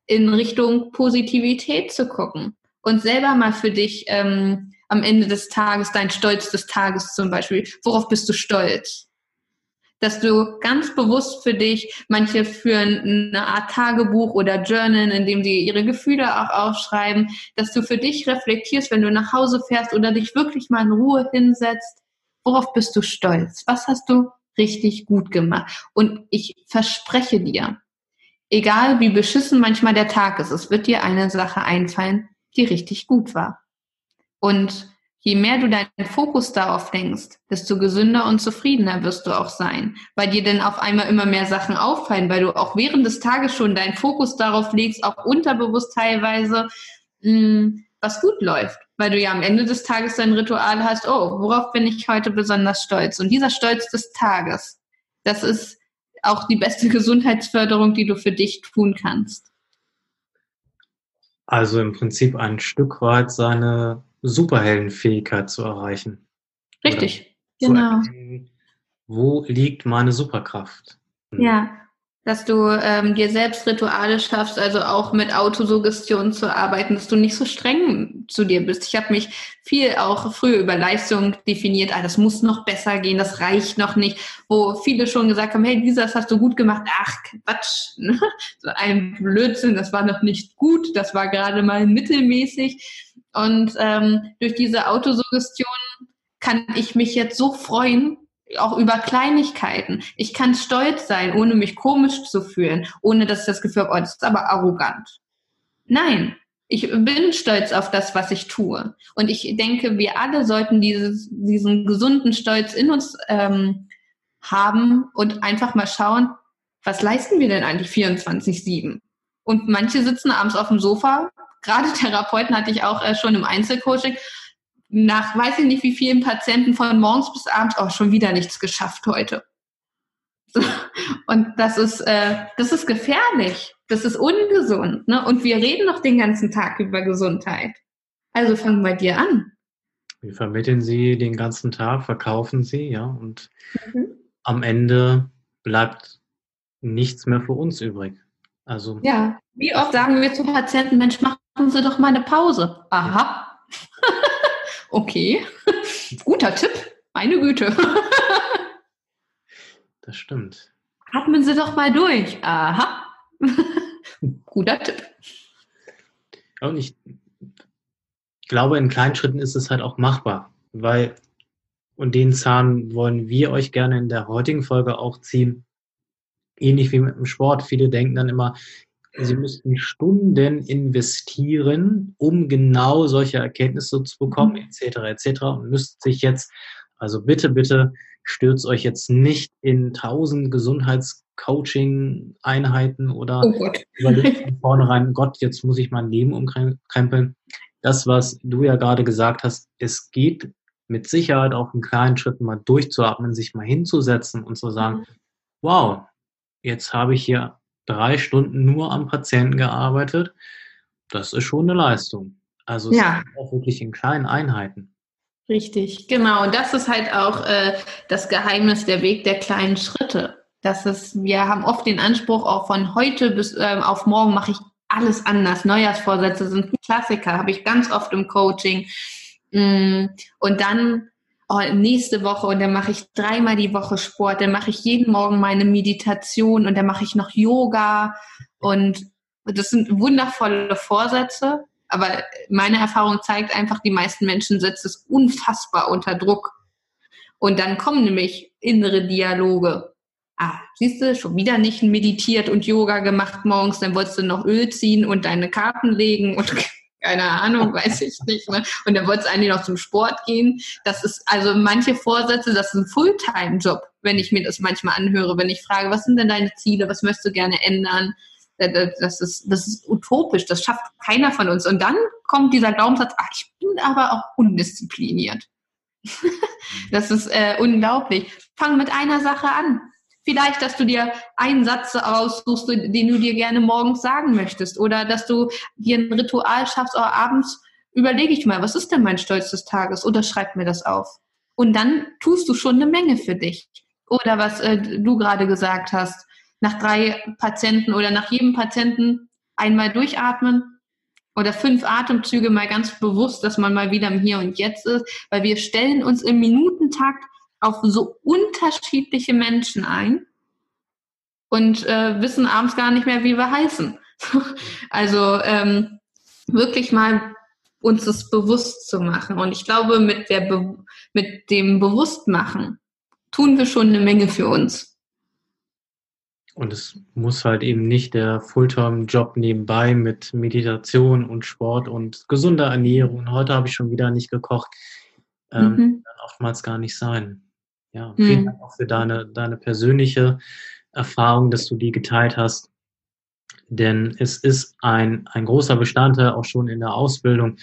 in Richtung Positivität zu gucken und selber mal für dich ähm, am Ende des Tages, dein Stolz des Tages zum Beispiel? Worauf bist du stolz? Dass du ganz bewusst für dich, manche führen eine Art Tagebuch oder Journal, in dem sie ihre Gefühle auch aufschreiben, dass du für dich reflektierst, wenn du nach Hause fährst oder dich wirklich mal in Ruhe hinsetzt. Worauf bist du stolz? Was hast du richtig gut gemacht? Und ich verspreche dir, egal wie beschissen manchmal der Tag ist, es wird dir eine Sache einfallen, die richtig gut war. Und je mehr du deinen Fokus darauf lenkst, desto gesünder und zufriedener wirst du auch sein, weil dir dann auf einmal immer mehr Sachen auffallen, weil du auch während des Tages schon deinen Fokus darauf legst, auch unterbewusst teilweise, mh, hm, was gut läuft, weil du ja am Ende des Tages dein Ritual hast, oh, worauf bin ich heute besonders stolz? Und dieser Stolz des Tages, das ist auch die beste Gesundheitsförderung, die du für dich tun kannst. Also im Prinzip ein Stück weit seine Superheldenfähigkeit zu erreichen. Richtig, genau. Erkennen, wo liegt meine Superkraft? Hm. Ja, dass du ähm, dir selbst Rituale schaffst, also auch mit Autosuggestion zu arbeiten, dass du nicht so streng zu dir bist. Ich habe mich viel auch früher über Leistung definiert, ah, das muss noch besser gehen, das reicht noch nicht, wo viele schon gesagt haben, hey, Lisa, das hast du gut gemacht. Ach, Quatsch, ne? so ein Blödsinn, das war noch nicht gut, das war gerade mal mittelmäßig. Und ähm, durch diese Autosuggestion kann ich mich jetzt so freuen, auch über Kleinigkeiten. Ich kann stolz sein, ohne mich komisch zu fühlen, ohne dass ich das Gefühl habe, oh, das ist aber arrogant. Nein, ich bin stolz auf das, was ich tue. Und ich denke, wir alle sollten dieses, diesen gesunden Stolz in uns ähm, haben und einfach mal schauen, was leisten wir denn eigentlich 24-7? Und manche sitzen abends auf dem Sofa. Gerade Therapeuten hatte ich auch äh, schon im Einzelcoaching nach weiß ich nicht wie vielen Patienten von morgens bis abends auch schon wieder nichts geschafft heute. Und das ist, äh, das ist gefährlich. Das ist ungesund. Ne? Und wir reden noch den ganzen Tag über Gesundheit. Also fangen bei dir an. Wir vermitteln sie den ganzen Tag, verkaufen sie, ja, und mhm. am Ende bleibt nichts mehr für uns übrig. Also ja, wie oft sagen wir zu Patienten, Mensch, machen Sie doch mal eine Pause. Aha. Okay, guter Tipp, meine Güte. das stimmt. Atmen Sie doch mal durch. Aha. Guter Tipp. Und ich glaube, in kleinen Schritten ist es halt auch machbar, weil, und den Zahn wollen wir euch gerne in der heutigen Folge auch ziehen. Ähnlich wie mit dem Sport. Viele denken dann immer, Sie müssten Stunden investieren, um genau solche Erkenntnisse zu bekommen, etc. Mhm. etc. Und müsst sich jetzt, also bitte, bitte stürzt euch jetzt nicht in tausend Gesundheitscoaching-Einheiten oder oh überlegt von vornherein, Gott, jetzt muss ich mein Leben umkrempeln. Das, was du ja gerade gesagt hast, es geht mit Sicherheit auch in kleinen Schritten mal durchzuatmen, sich mal hinzusetzen und zu sagen, mhm. wow, jetzt habe ich hier drei Stunden nur am Patienten gearbeitet. Das ist schon eine Leistung. Also ja. auch wirklich in kleinen Einheiten. Richtig, genau. Und das ist halt auch äh, das Geheimnis, der Weg der kleinen Schritte. Das ist, wir haben oft den Anspruch, auch von heute bis äh, auf morgen mache ich alles anders. Neujahrsvorsätze sind ein Klassiker, habe ich ganz oft im Coaching. Mm, und dann oh, nächste Woche und dann mache ich dreimal die Woche Sport, dann mache ich jeden Morgen meine Meditation und dann mache ich noch Yoga und das sind wundervolle Vorsätze, aber meine Erfahrung zeigt einfach, die meisten Menschen setzen es unfassbar unter Druck. Und dann kommen nämlich innere Dialoge. Ah, siehst du, schon wieder nicht meditiert und Yoga gemacht morgens, dann wolltest du noch Öl ziehen und deine Karten legen und keine Ahnung, weiß ich nicht. Ne? Und dann wollte es eigentlich noch zum Sport gehen. Das ist also manche Vorsätze, das ist ein Fulltime-Job, wenn ich mir das manchmal anhöre, wenn ich frage, was sind denn deine Ziele, was möchtest du gerne ändern? Das ist, das ist utopisch, das schafft keiner von uns. Und dann kommt dieser Glaubenssatz, ach, ich bin aber auch undiszipliniert. das ist äh, unglaublich. Fang mit einer Sache an. Vielleicht, dass du dir einen Satz aussuchst, den du dir gerne morgens sagen möchtest. Oder dass du dir ein Ritual schaffst, oder abends überlege ich mal, was ist denn mein Stolz des Tages? Oder schreib mir das auf. Und dann tust du schon eine Menge für dich. Oder was äh, du gerade gesagt hast, nach drei Patienten oder nach jedem Patienten einmal durchatmen, oder fünf Atemzüge mal ganz bewusst, dass man mal wieder im Hier und Jetzt ist, weil wir stellen uns im Minutentakt auf so unterschiedliche Menschen ein und äh, wissen abends gar nicht mehr, wie wir heißen. also ähm, wirklich mal uns das bewusst zu machen. Und ich glaube, mit, der Be mit dem Bewusstmachen tun wir schon eine Menge für uns. Und es muss halt eben nicht der Fulltime-Job nebenbei mit Meditation und Sport und gesunder Ernährung. Heute habe ich schon wieder nicht gekocht. Ähm, mhm. Oftmals gar nicht sein. Ja, vielen mhm. Dank auch für deine, deine persönliche Erfahrung, dass du die geteilt hast. Denn es ist ein, ein großer Bestandteil auch schon in der Ausbildung,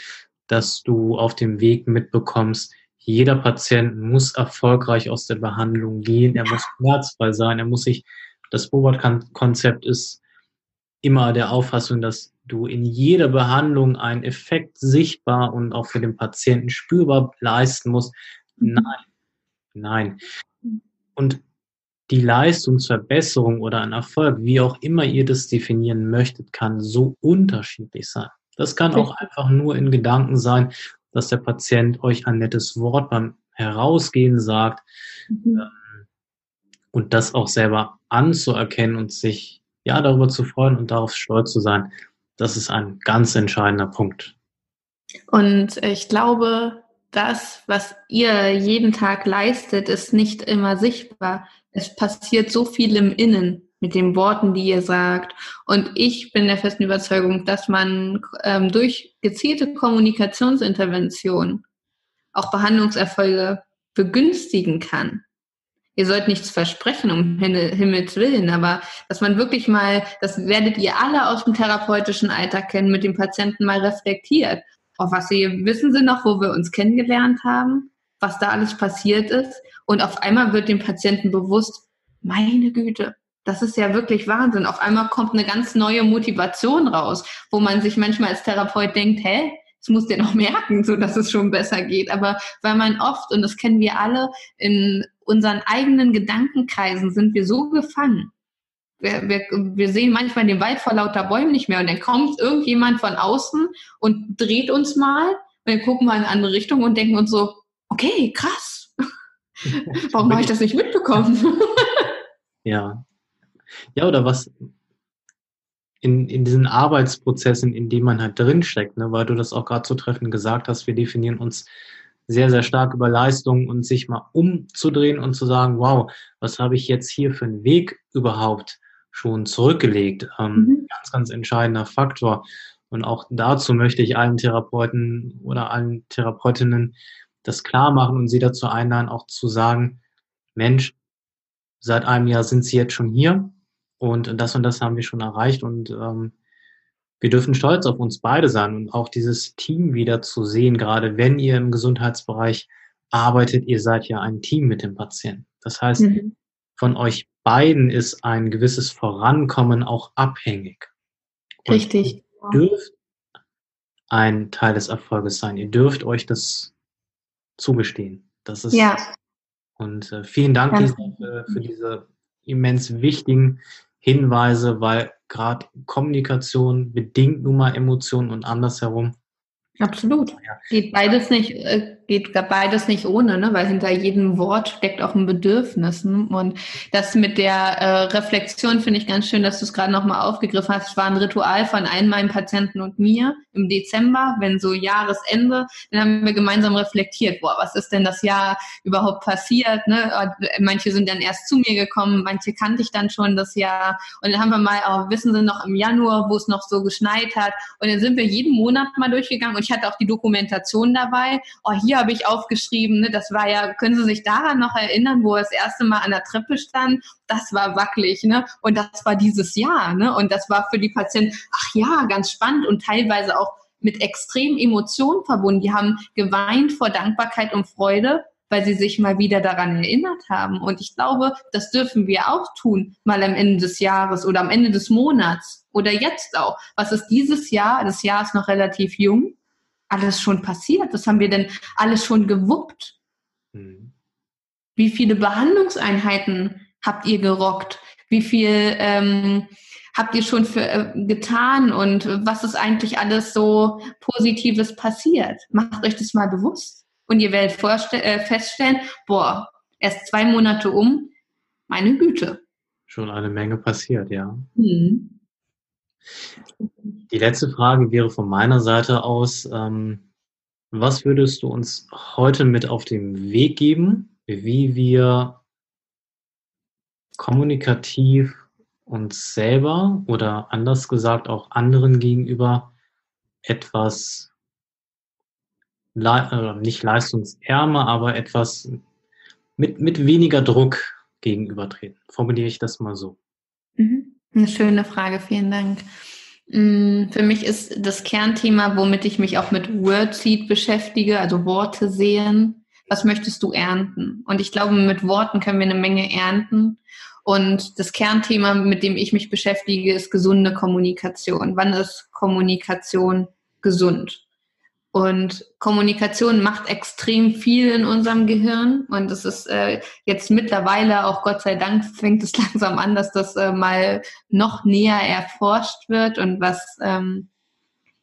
dass du auf dem Weg mitbekommst, jeder Patient muss erfolgreich aus der Behandlung gehen, er muss schmerzfrei sein, er muss sich das Bobot-Konzept ist immer der Auffassung, dass du in jeder Behandlung einen Effekt sichtbar und auch für den Patienten spürbar leisten musst. Mhm. Nein, nein. Und die Leistungsverbesserung oder ein Erfolg, wie auch immer ihr das definieren möchtet, kann so unterschiedlich sein. Das kann auch einfach nur in Gedanken sein, dass der Patient euch ein nettes Wort beim Herausgehen sagt. Mhm. Ähm, und das auch selber anzuerkennen und sich ja darüber zu freuen und darauf stolz zu sein, das ist ein ganz entscheidender Punkt. Und ich glaube, das, was ihr jeden Tag leistet, ist nicht immer sichtbar. Es passiert so viel im Innen mit den Worten, die ihr sagt. Und ich bin der festen Überzeugung, dass man ähm, durch gezielte Kommunikationsintervention auch Behandlungserfolge begünstigen kann ihr sollt nichts versprechen, um Himmels Willen, aber dass man wirklich mal, das werdet ihr alle aus dem therapeutischen Alltag kennen, mit dem Patienten mal reflektiert. Auf was sie wissen sie noch, wo wir uns kennengelernt haben, was da alles passiert ist. Und auf einmal wird dem Patienten bewusst, meine Güte, das ist ja wirklich Wahnsinn. Auf einmal kommt eine ganz neue Motivation raus, wo man sich manchmal als Therapeut denkt, hä, das muss der noch merken, so dass es schon besser geht. Aber weil man oft, und das kennen wir alle, in unseren eigenen Gedankenkreisen sind wir so gefangen. Wir, wir, wir sehen manchmal den Wald vor lauter Bäumen nicht mehr und dann kommt irgendjemand von außen und dreht uns mal und dann gucken wir in eine andere Richtung und denken uns so, okay, krass. Warum habe ich das nicht mitbekommen? ja. Ja, oder was in, in diesen Arbeitsprozessen, in denen man halt drinsteckt, ne, weil du das auch gerade so treffend gesagt hast, wir definieren uns sehr, sehr stark über Leistung und sich mal umzudrehen und zu sagen, wow, was habe ich jetzt hier für einen Weg überhaupt schon zurückgelegt? Ähm, mhm. Ganz, ganz entscheidender Faktor. Und auch dazu möchte ich allen Therapeuten oder allen Therapeutinnen das klar machen und sie dazu einladen, auch zu sagen, Mensch, seit einem Jahr sind sie jetzt schon hier und das und das haben wir schon erreicht und ähm, wir dürfen stolz auf uns beide sein und auch dieses Team wieder zu sehen, gerade wenn ihr im Gesundheitsbereich arbeitet, ihr seid ja ein Team mit dem Patienten. Das heißt, mhm. Von euch beiden ist ein gewisses Vorankommen auch abhängig. Und Richtig. Ihr dürft ein Teil des Erfolges sein. Ihr dürft euch das zugestehen. Das ist ja. Und äh, vielen Dank Lisa, für, für diese immens wichtigen Hinweise, weil gerade Kommunikation bedingt nun mal Emotionen und andersherum. Absolut. Geht beides nicht, äh, geht beides nicht ohne, ne? weil hinter jedem Wort steckt auch ein Bedürfnis. Ne? Und das mit der äh, Reflexion finde ich ganz schön, dass du es gerade nochmal aufgegriffen hast. Es war ein Ritual von einem meinen Patienten und mir im Dezember, wenn so Jahresende, dann haben wir gemeinsam reflektiert, boah, was ist denn das Jahr überhaupt passiert? Ne? Manche sind dann erst zu mir gekommen, manche kannte ich dann schon das Jahr. Und dann haben wir mal, oh, wissen Sie noch im Januar, wo es noch so geschneit hat. Und dann sind wir jeden Monat mal durchgegangen und ich hatte auch die Dokumentation dabei. Oh, hier habe ich aufgeschrieben, ne, das war ja, können Sie sich daran noch erinnern, wo er das erste Mal an der Treppe stand? Das war wackelig, ne? Und das war dieses Jahr, ne? Und das war für die Patienten, ach ja, ganz spannend und teilweise auch mit extremen Emotionen verbunden. Die haben geweint vor Dankbarkeit und Freude, weil sie sich mal wieder daran erinnert haben. Und ich glaube, das dürfen wir auch tun, mal am Ende des Jahres oder am Ende des Monats oder jetzt auch. Was ist dieses Jahr? Das Jahr ist noch relativ jung alles schon passiert? Was haben wir denn alles schon gewuppt? Mhm. Wie viele Behandlungseinheiten habt ihr gerockt? Wie viel ähm, habt ihr schon für, äh, getan und was ist eigentlich alles so Positives passiert? Macht euch das mal bewusst. Und ihr werdet äh, feststellen, boah, erst zwei Monate um, meine Güte. Schon eine Menge passiert, ja. Mhm. Die letzte Frage wäre von meiner Seite aus, ähm, was würdest du uns heute mit auf den Weg geben, wie wir kommunikativ uns selber oder anders gesagt auch anderen gegenüber etwas äh, nicht leistungsärmer, aber etwas mit, mit weniger Druck gegenübertreten. Formuliere ich das mal so. Mhm. Eine schöne Frage, vielen Dank. Mm, für mich ist das Kernthema, womit ich mich auch mit Wordseed beschäftige, also Worte sehen. Was möchtest du ernten? Und ich glaube, mit Worten können wir eine Menge ernten. Und das Kernthema, mit dem ich mich beschäftige, ist gesunde Kommunikation. Wann ist Kommunikation gesund? Und Kommunikation macht extrem viel in unserem Gehirn. Und es ist äh, jetzt mittlerweile, auch Gott sei Dank, fängt es langsam an, dass das äh, mal noch näher erforscht wird und was, ähm,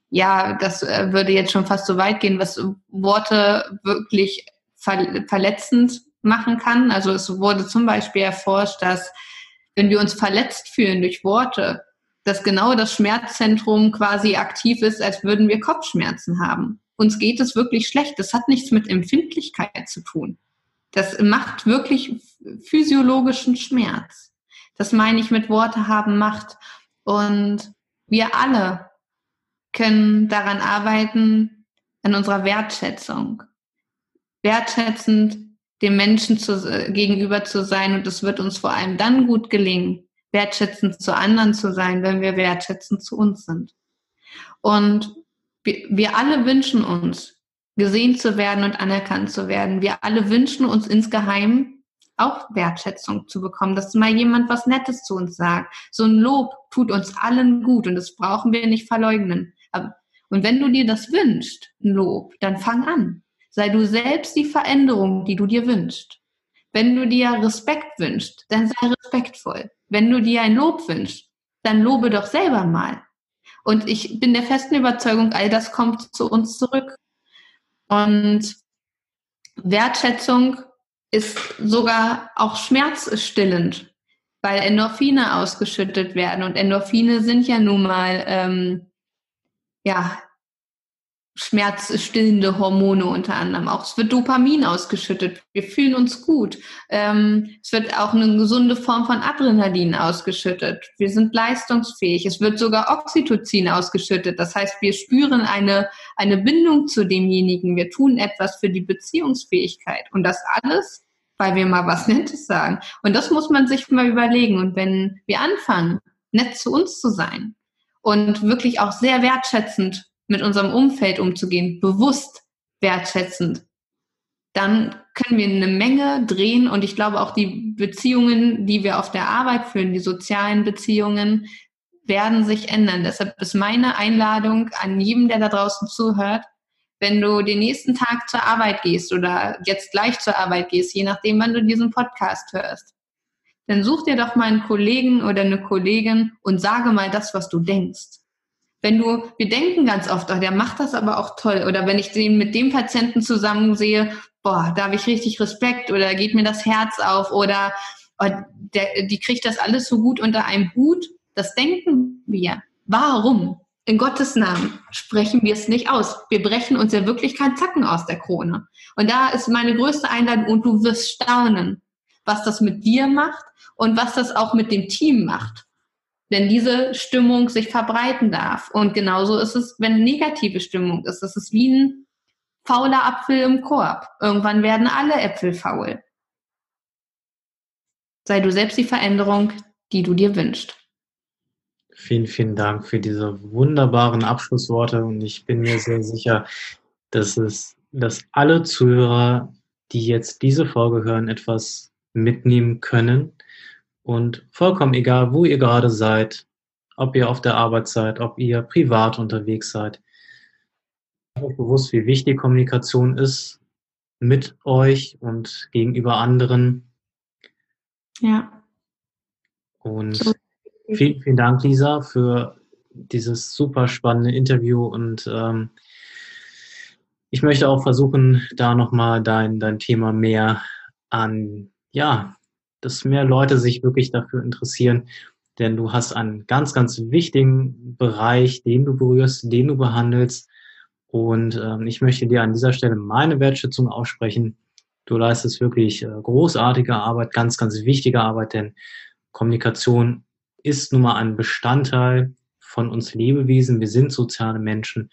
ja, das äh, würde jetzt schon fast so weit gehen, was Worte wirklich ver verletzend machen kann. Also es wurde zum Beispiel erforscht, dass wenn wir uns verletzt fühlen durch Worte, dass genau das Schmerzzentrum quasi aktiv ist, als würden wir Kopfschmerzen haben. Uns geht es wirklich schlecht. Das hat nichts mit Empfindlichkeit zu tun. Das macht wirklich physiologischen Schmerz. Das meine ich mit Worte haben Macht. Und wir alle können daran arbeiten, an unserer Wertschätzung. Wertschätzend dem Menschen zu, äh, gegenüber zu sein. Und es wird uns vor allem dann gut gelingen, wertschätzend zu anderen zu sein, wenn wir wertschätzend zu uns sind. Und wir, wir alle wünschen uns, gesehen zu werden und anerkannt zu werden. Wir alle wünschen uns insgeheim auch Wertschätzung zu bekommen, dass mal jemand was Nettes zu uns sagt. So ein Lob tut uns allen gut und das brauchen wir nicht verleugnen. Und wenn du dir das wünschst, ein Lob, dann fang an. Sei du selbst die Veränderung, die du dir wünschst. Wenn du dir Respekt wünschst, dann sei respektvoll. Wenn du dir ein Lob wünschst, dann lobe doch selber mal. Und ich bin der festen Überzeugung, all das kommt zu uns zurück. Und Wertschätzung ist sogar auch schmerzstillend, weil Endorphine ausgeschüttet werden. Und Endorphine sind ja nun mal ähm, ja schmerzstillende Hormone unter anderem auch. Es wird Dopamin ausgeschüttet. Wir fühlen uns gut. Ähm, es wird auch eine gesunde Form von Adrenalin ausgeschüttet. Wir sind leistungsfähig. Es wird sogar Oxytocin ausgeschüttet. Das heißt, wir spüren eine, eine Bindung zu demjenigen. Wir tun etwas für die Beziehungsfähigkeit. Und das alles, weil wir mal was Nettes sagen. Und das muss man sich mal überlegen. Und wenn wir anfangen, nett zu uns zu sein und wirklich auch sehr wertschätzend mit unserem Umfeld umzugehen, bewusst wertschätzend, dann können wir eine Menge drehen und ich glaube auch die Beziehungen, die wir auf der Arbeit führen, die sozialen Beziehungen, werden sich ändern. Deshalb ist meine Einladung an jedem, der da draußen zuhört, wenn du den nächsten Tag zur Arbeit gehst oder jetzt gleich zur Arbeit gehst, je nachdem, wann du diesen Podcast hörst, dann such dir doch mal einen Kollegen oder eine Kollegin und sage mal das, was du denkst. Wenn du, wir denken ganz oft, oh, der macht das aber auch toll. Oder wenn ich den mit dem Patienten zusammen sehe, boah, da habe ich richtig Respekt oder geht mir das Herz auf oder oh, der, die kriegt das alles so gut unter einem Hut. Das denken wir. Warum? In Gottes Namen sprechen wir es nicht aus. Wir brechen uns ja wirklich keinen Zacken aus der Krone. Und da ist meine größte Einladung und du wirst staunen, was das mit dir macht und was das auch mit dem Team macht wenn diese Stimmung sich verbreiten darf. Und genauso ist es, wenn negative Stimmung ist. Es ist wie ein fauler Apfel im Korb. Irgendwann werden alle Äpfel faul. Sei du selbst die Veränderung, die du dir wünschst. Vielen, vielen Dank für diese wunderbaren Abschlussworte und ich bin mir sehr sicher, dass es, dass alle Zuhörer, die jetzt diese Folge hören, etwas mitnehmen können und vollkommen egal, wo ihr gerade seid, ob ihr auf der Arbeit seid, ob ihr privat unterwegs seid, euch bewusst, wie wichtig Kommunikation ist mit euch und gegenüber anderen. Ja. Und Vielen, vielen Dank, Lisa, für dieses super spannende Interview und ähm, ich möchte auch versuchen, da nochmal dein, dein Thema mehr an, ja, dass mehr Leute sich wirklich dafür interessieren, denn du hast einen ganz, ganz wichtigen Bereich, den du berührst, den du behandelst. Und ähm, ich möchte dir an dieser Stelle meine Wertschätzung aussprechen. Du leistest wirklich äh, großartige Arbeit, ganz, ganz wichtige Arbeit, denn Kommunikation ist nun mal ein Bestandteil von uns Lebewesen. Wir sind soziale Menschen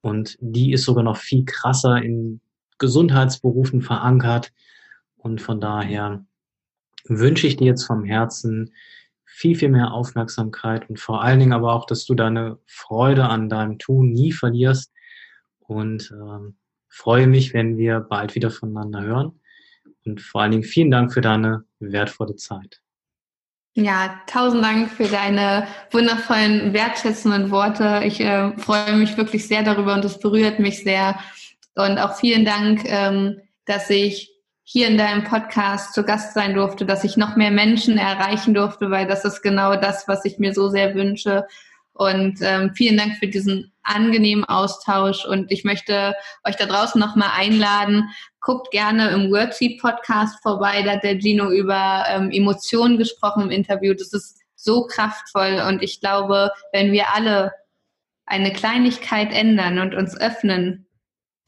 und die ist sogar noch viel krasser in Gesundheitsberufen verankert. Und von daher wünsche ich dir jetzt vom Herzen viel, viel mehr Aufmerksamkeit und vor allen Dingen aber auch, dass du deine Freude an deinem Tun nie verlierst. Und ähm, freue mich, wenn wir bald wieder voneinander hören. Und vor allen Dingen vielen Dank für deine wertvolle Zeit. Ja, tausend Dank für deine wundervollen, wertschätzenden Worte. Ich äh, freue mich wirklich sehr darüber und es berührt mich sehr. Und auch vielen Dank, ähm, dass ich hier in deinem Podcast zu Gast sein durfte, dass ich noch mehr Menschen erreichen durfte, weil das ist genau das, was ich mir so sehr wünsche. Und ähm, vielen Dank für diesen angenehmen Austausch. Und ich möchte euch da draußen nochmal einladen. Guckt gerne im Wordseed Podcast vorbei. Da hat der Gino über ähm, Emotionen gesprochen im Interview. Das ist so kraftvoll. Und ich glaube, wenn wir alle eine Kleinigkeit ändern und uns öffnen,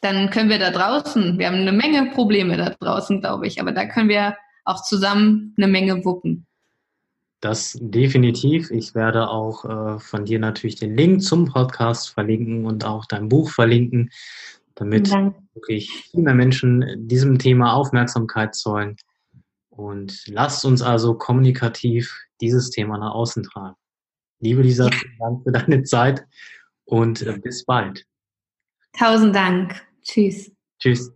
dann können wir da draußen, wir haben eine Menge Probleme da draußen, glaube ich, aber da können wir auch zusammen eine Menge wuppen. Das definitiv. Ich werde auch äh, von dir natürlich den Link zum Podcast verlinken und auch dein Buch verlinken, damit wirklich viel mehr Menschen diesem Thema Aufmerksamkeit zollen. Und lasst uns also kommunikativ dieses Thema nach außen tragen. Liebe Lisa, vielen Dank für deine Zeit und äh, bis bald. Tausend Dank. Tschüss. Tschüss.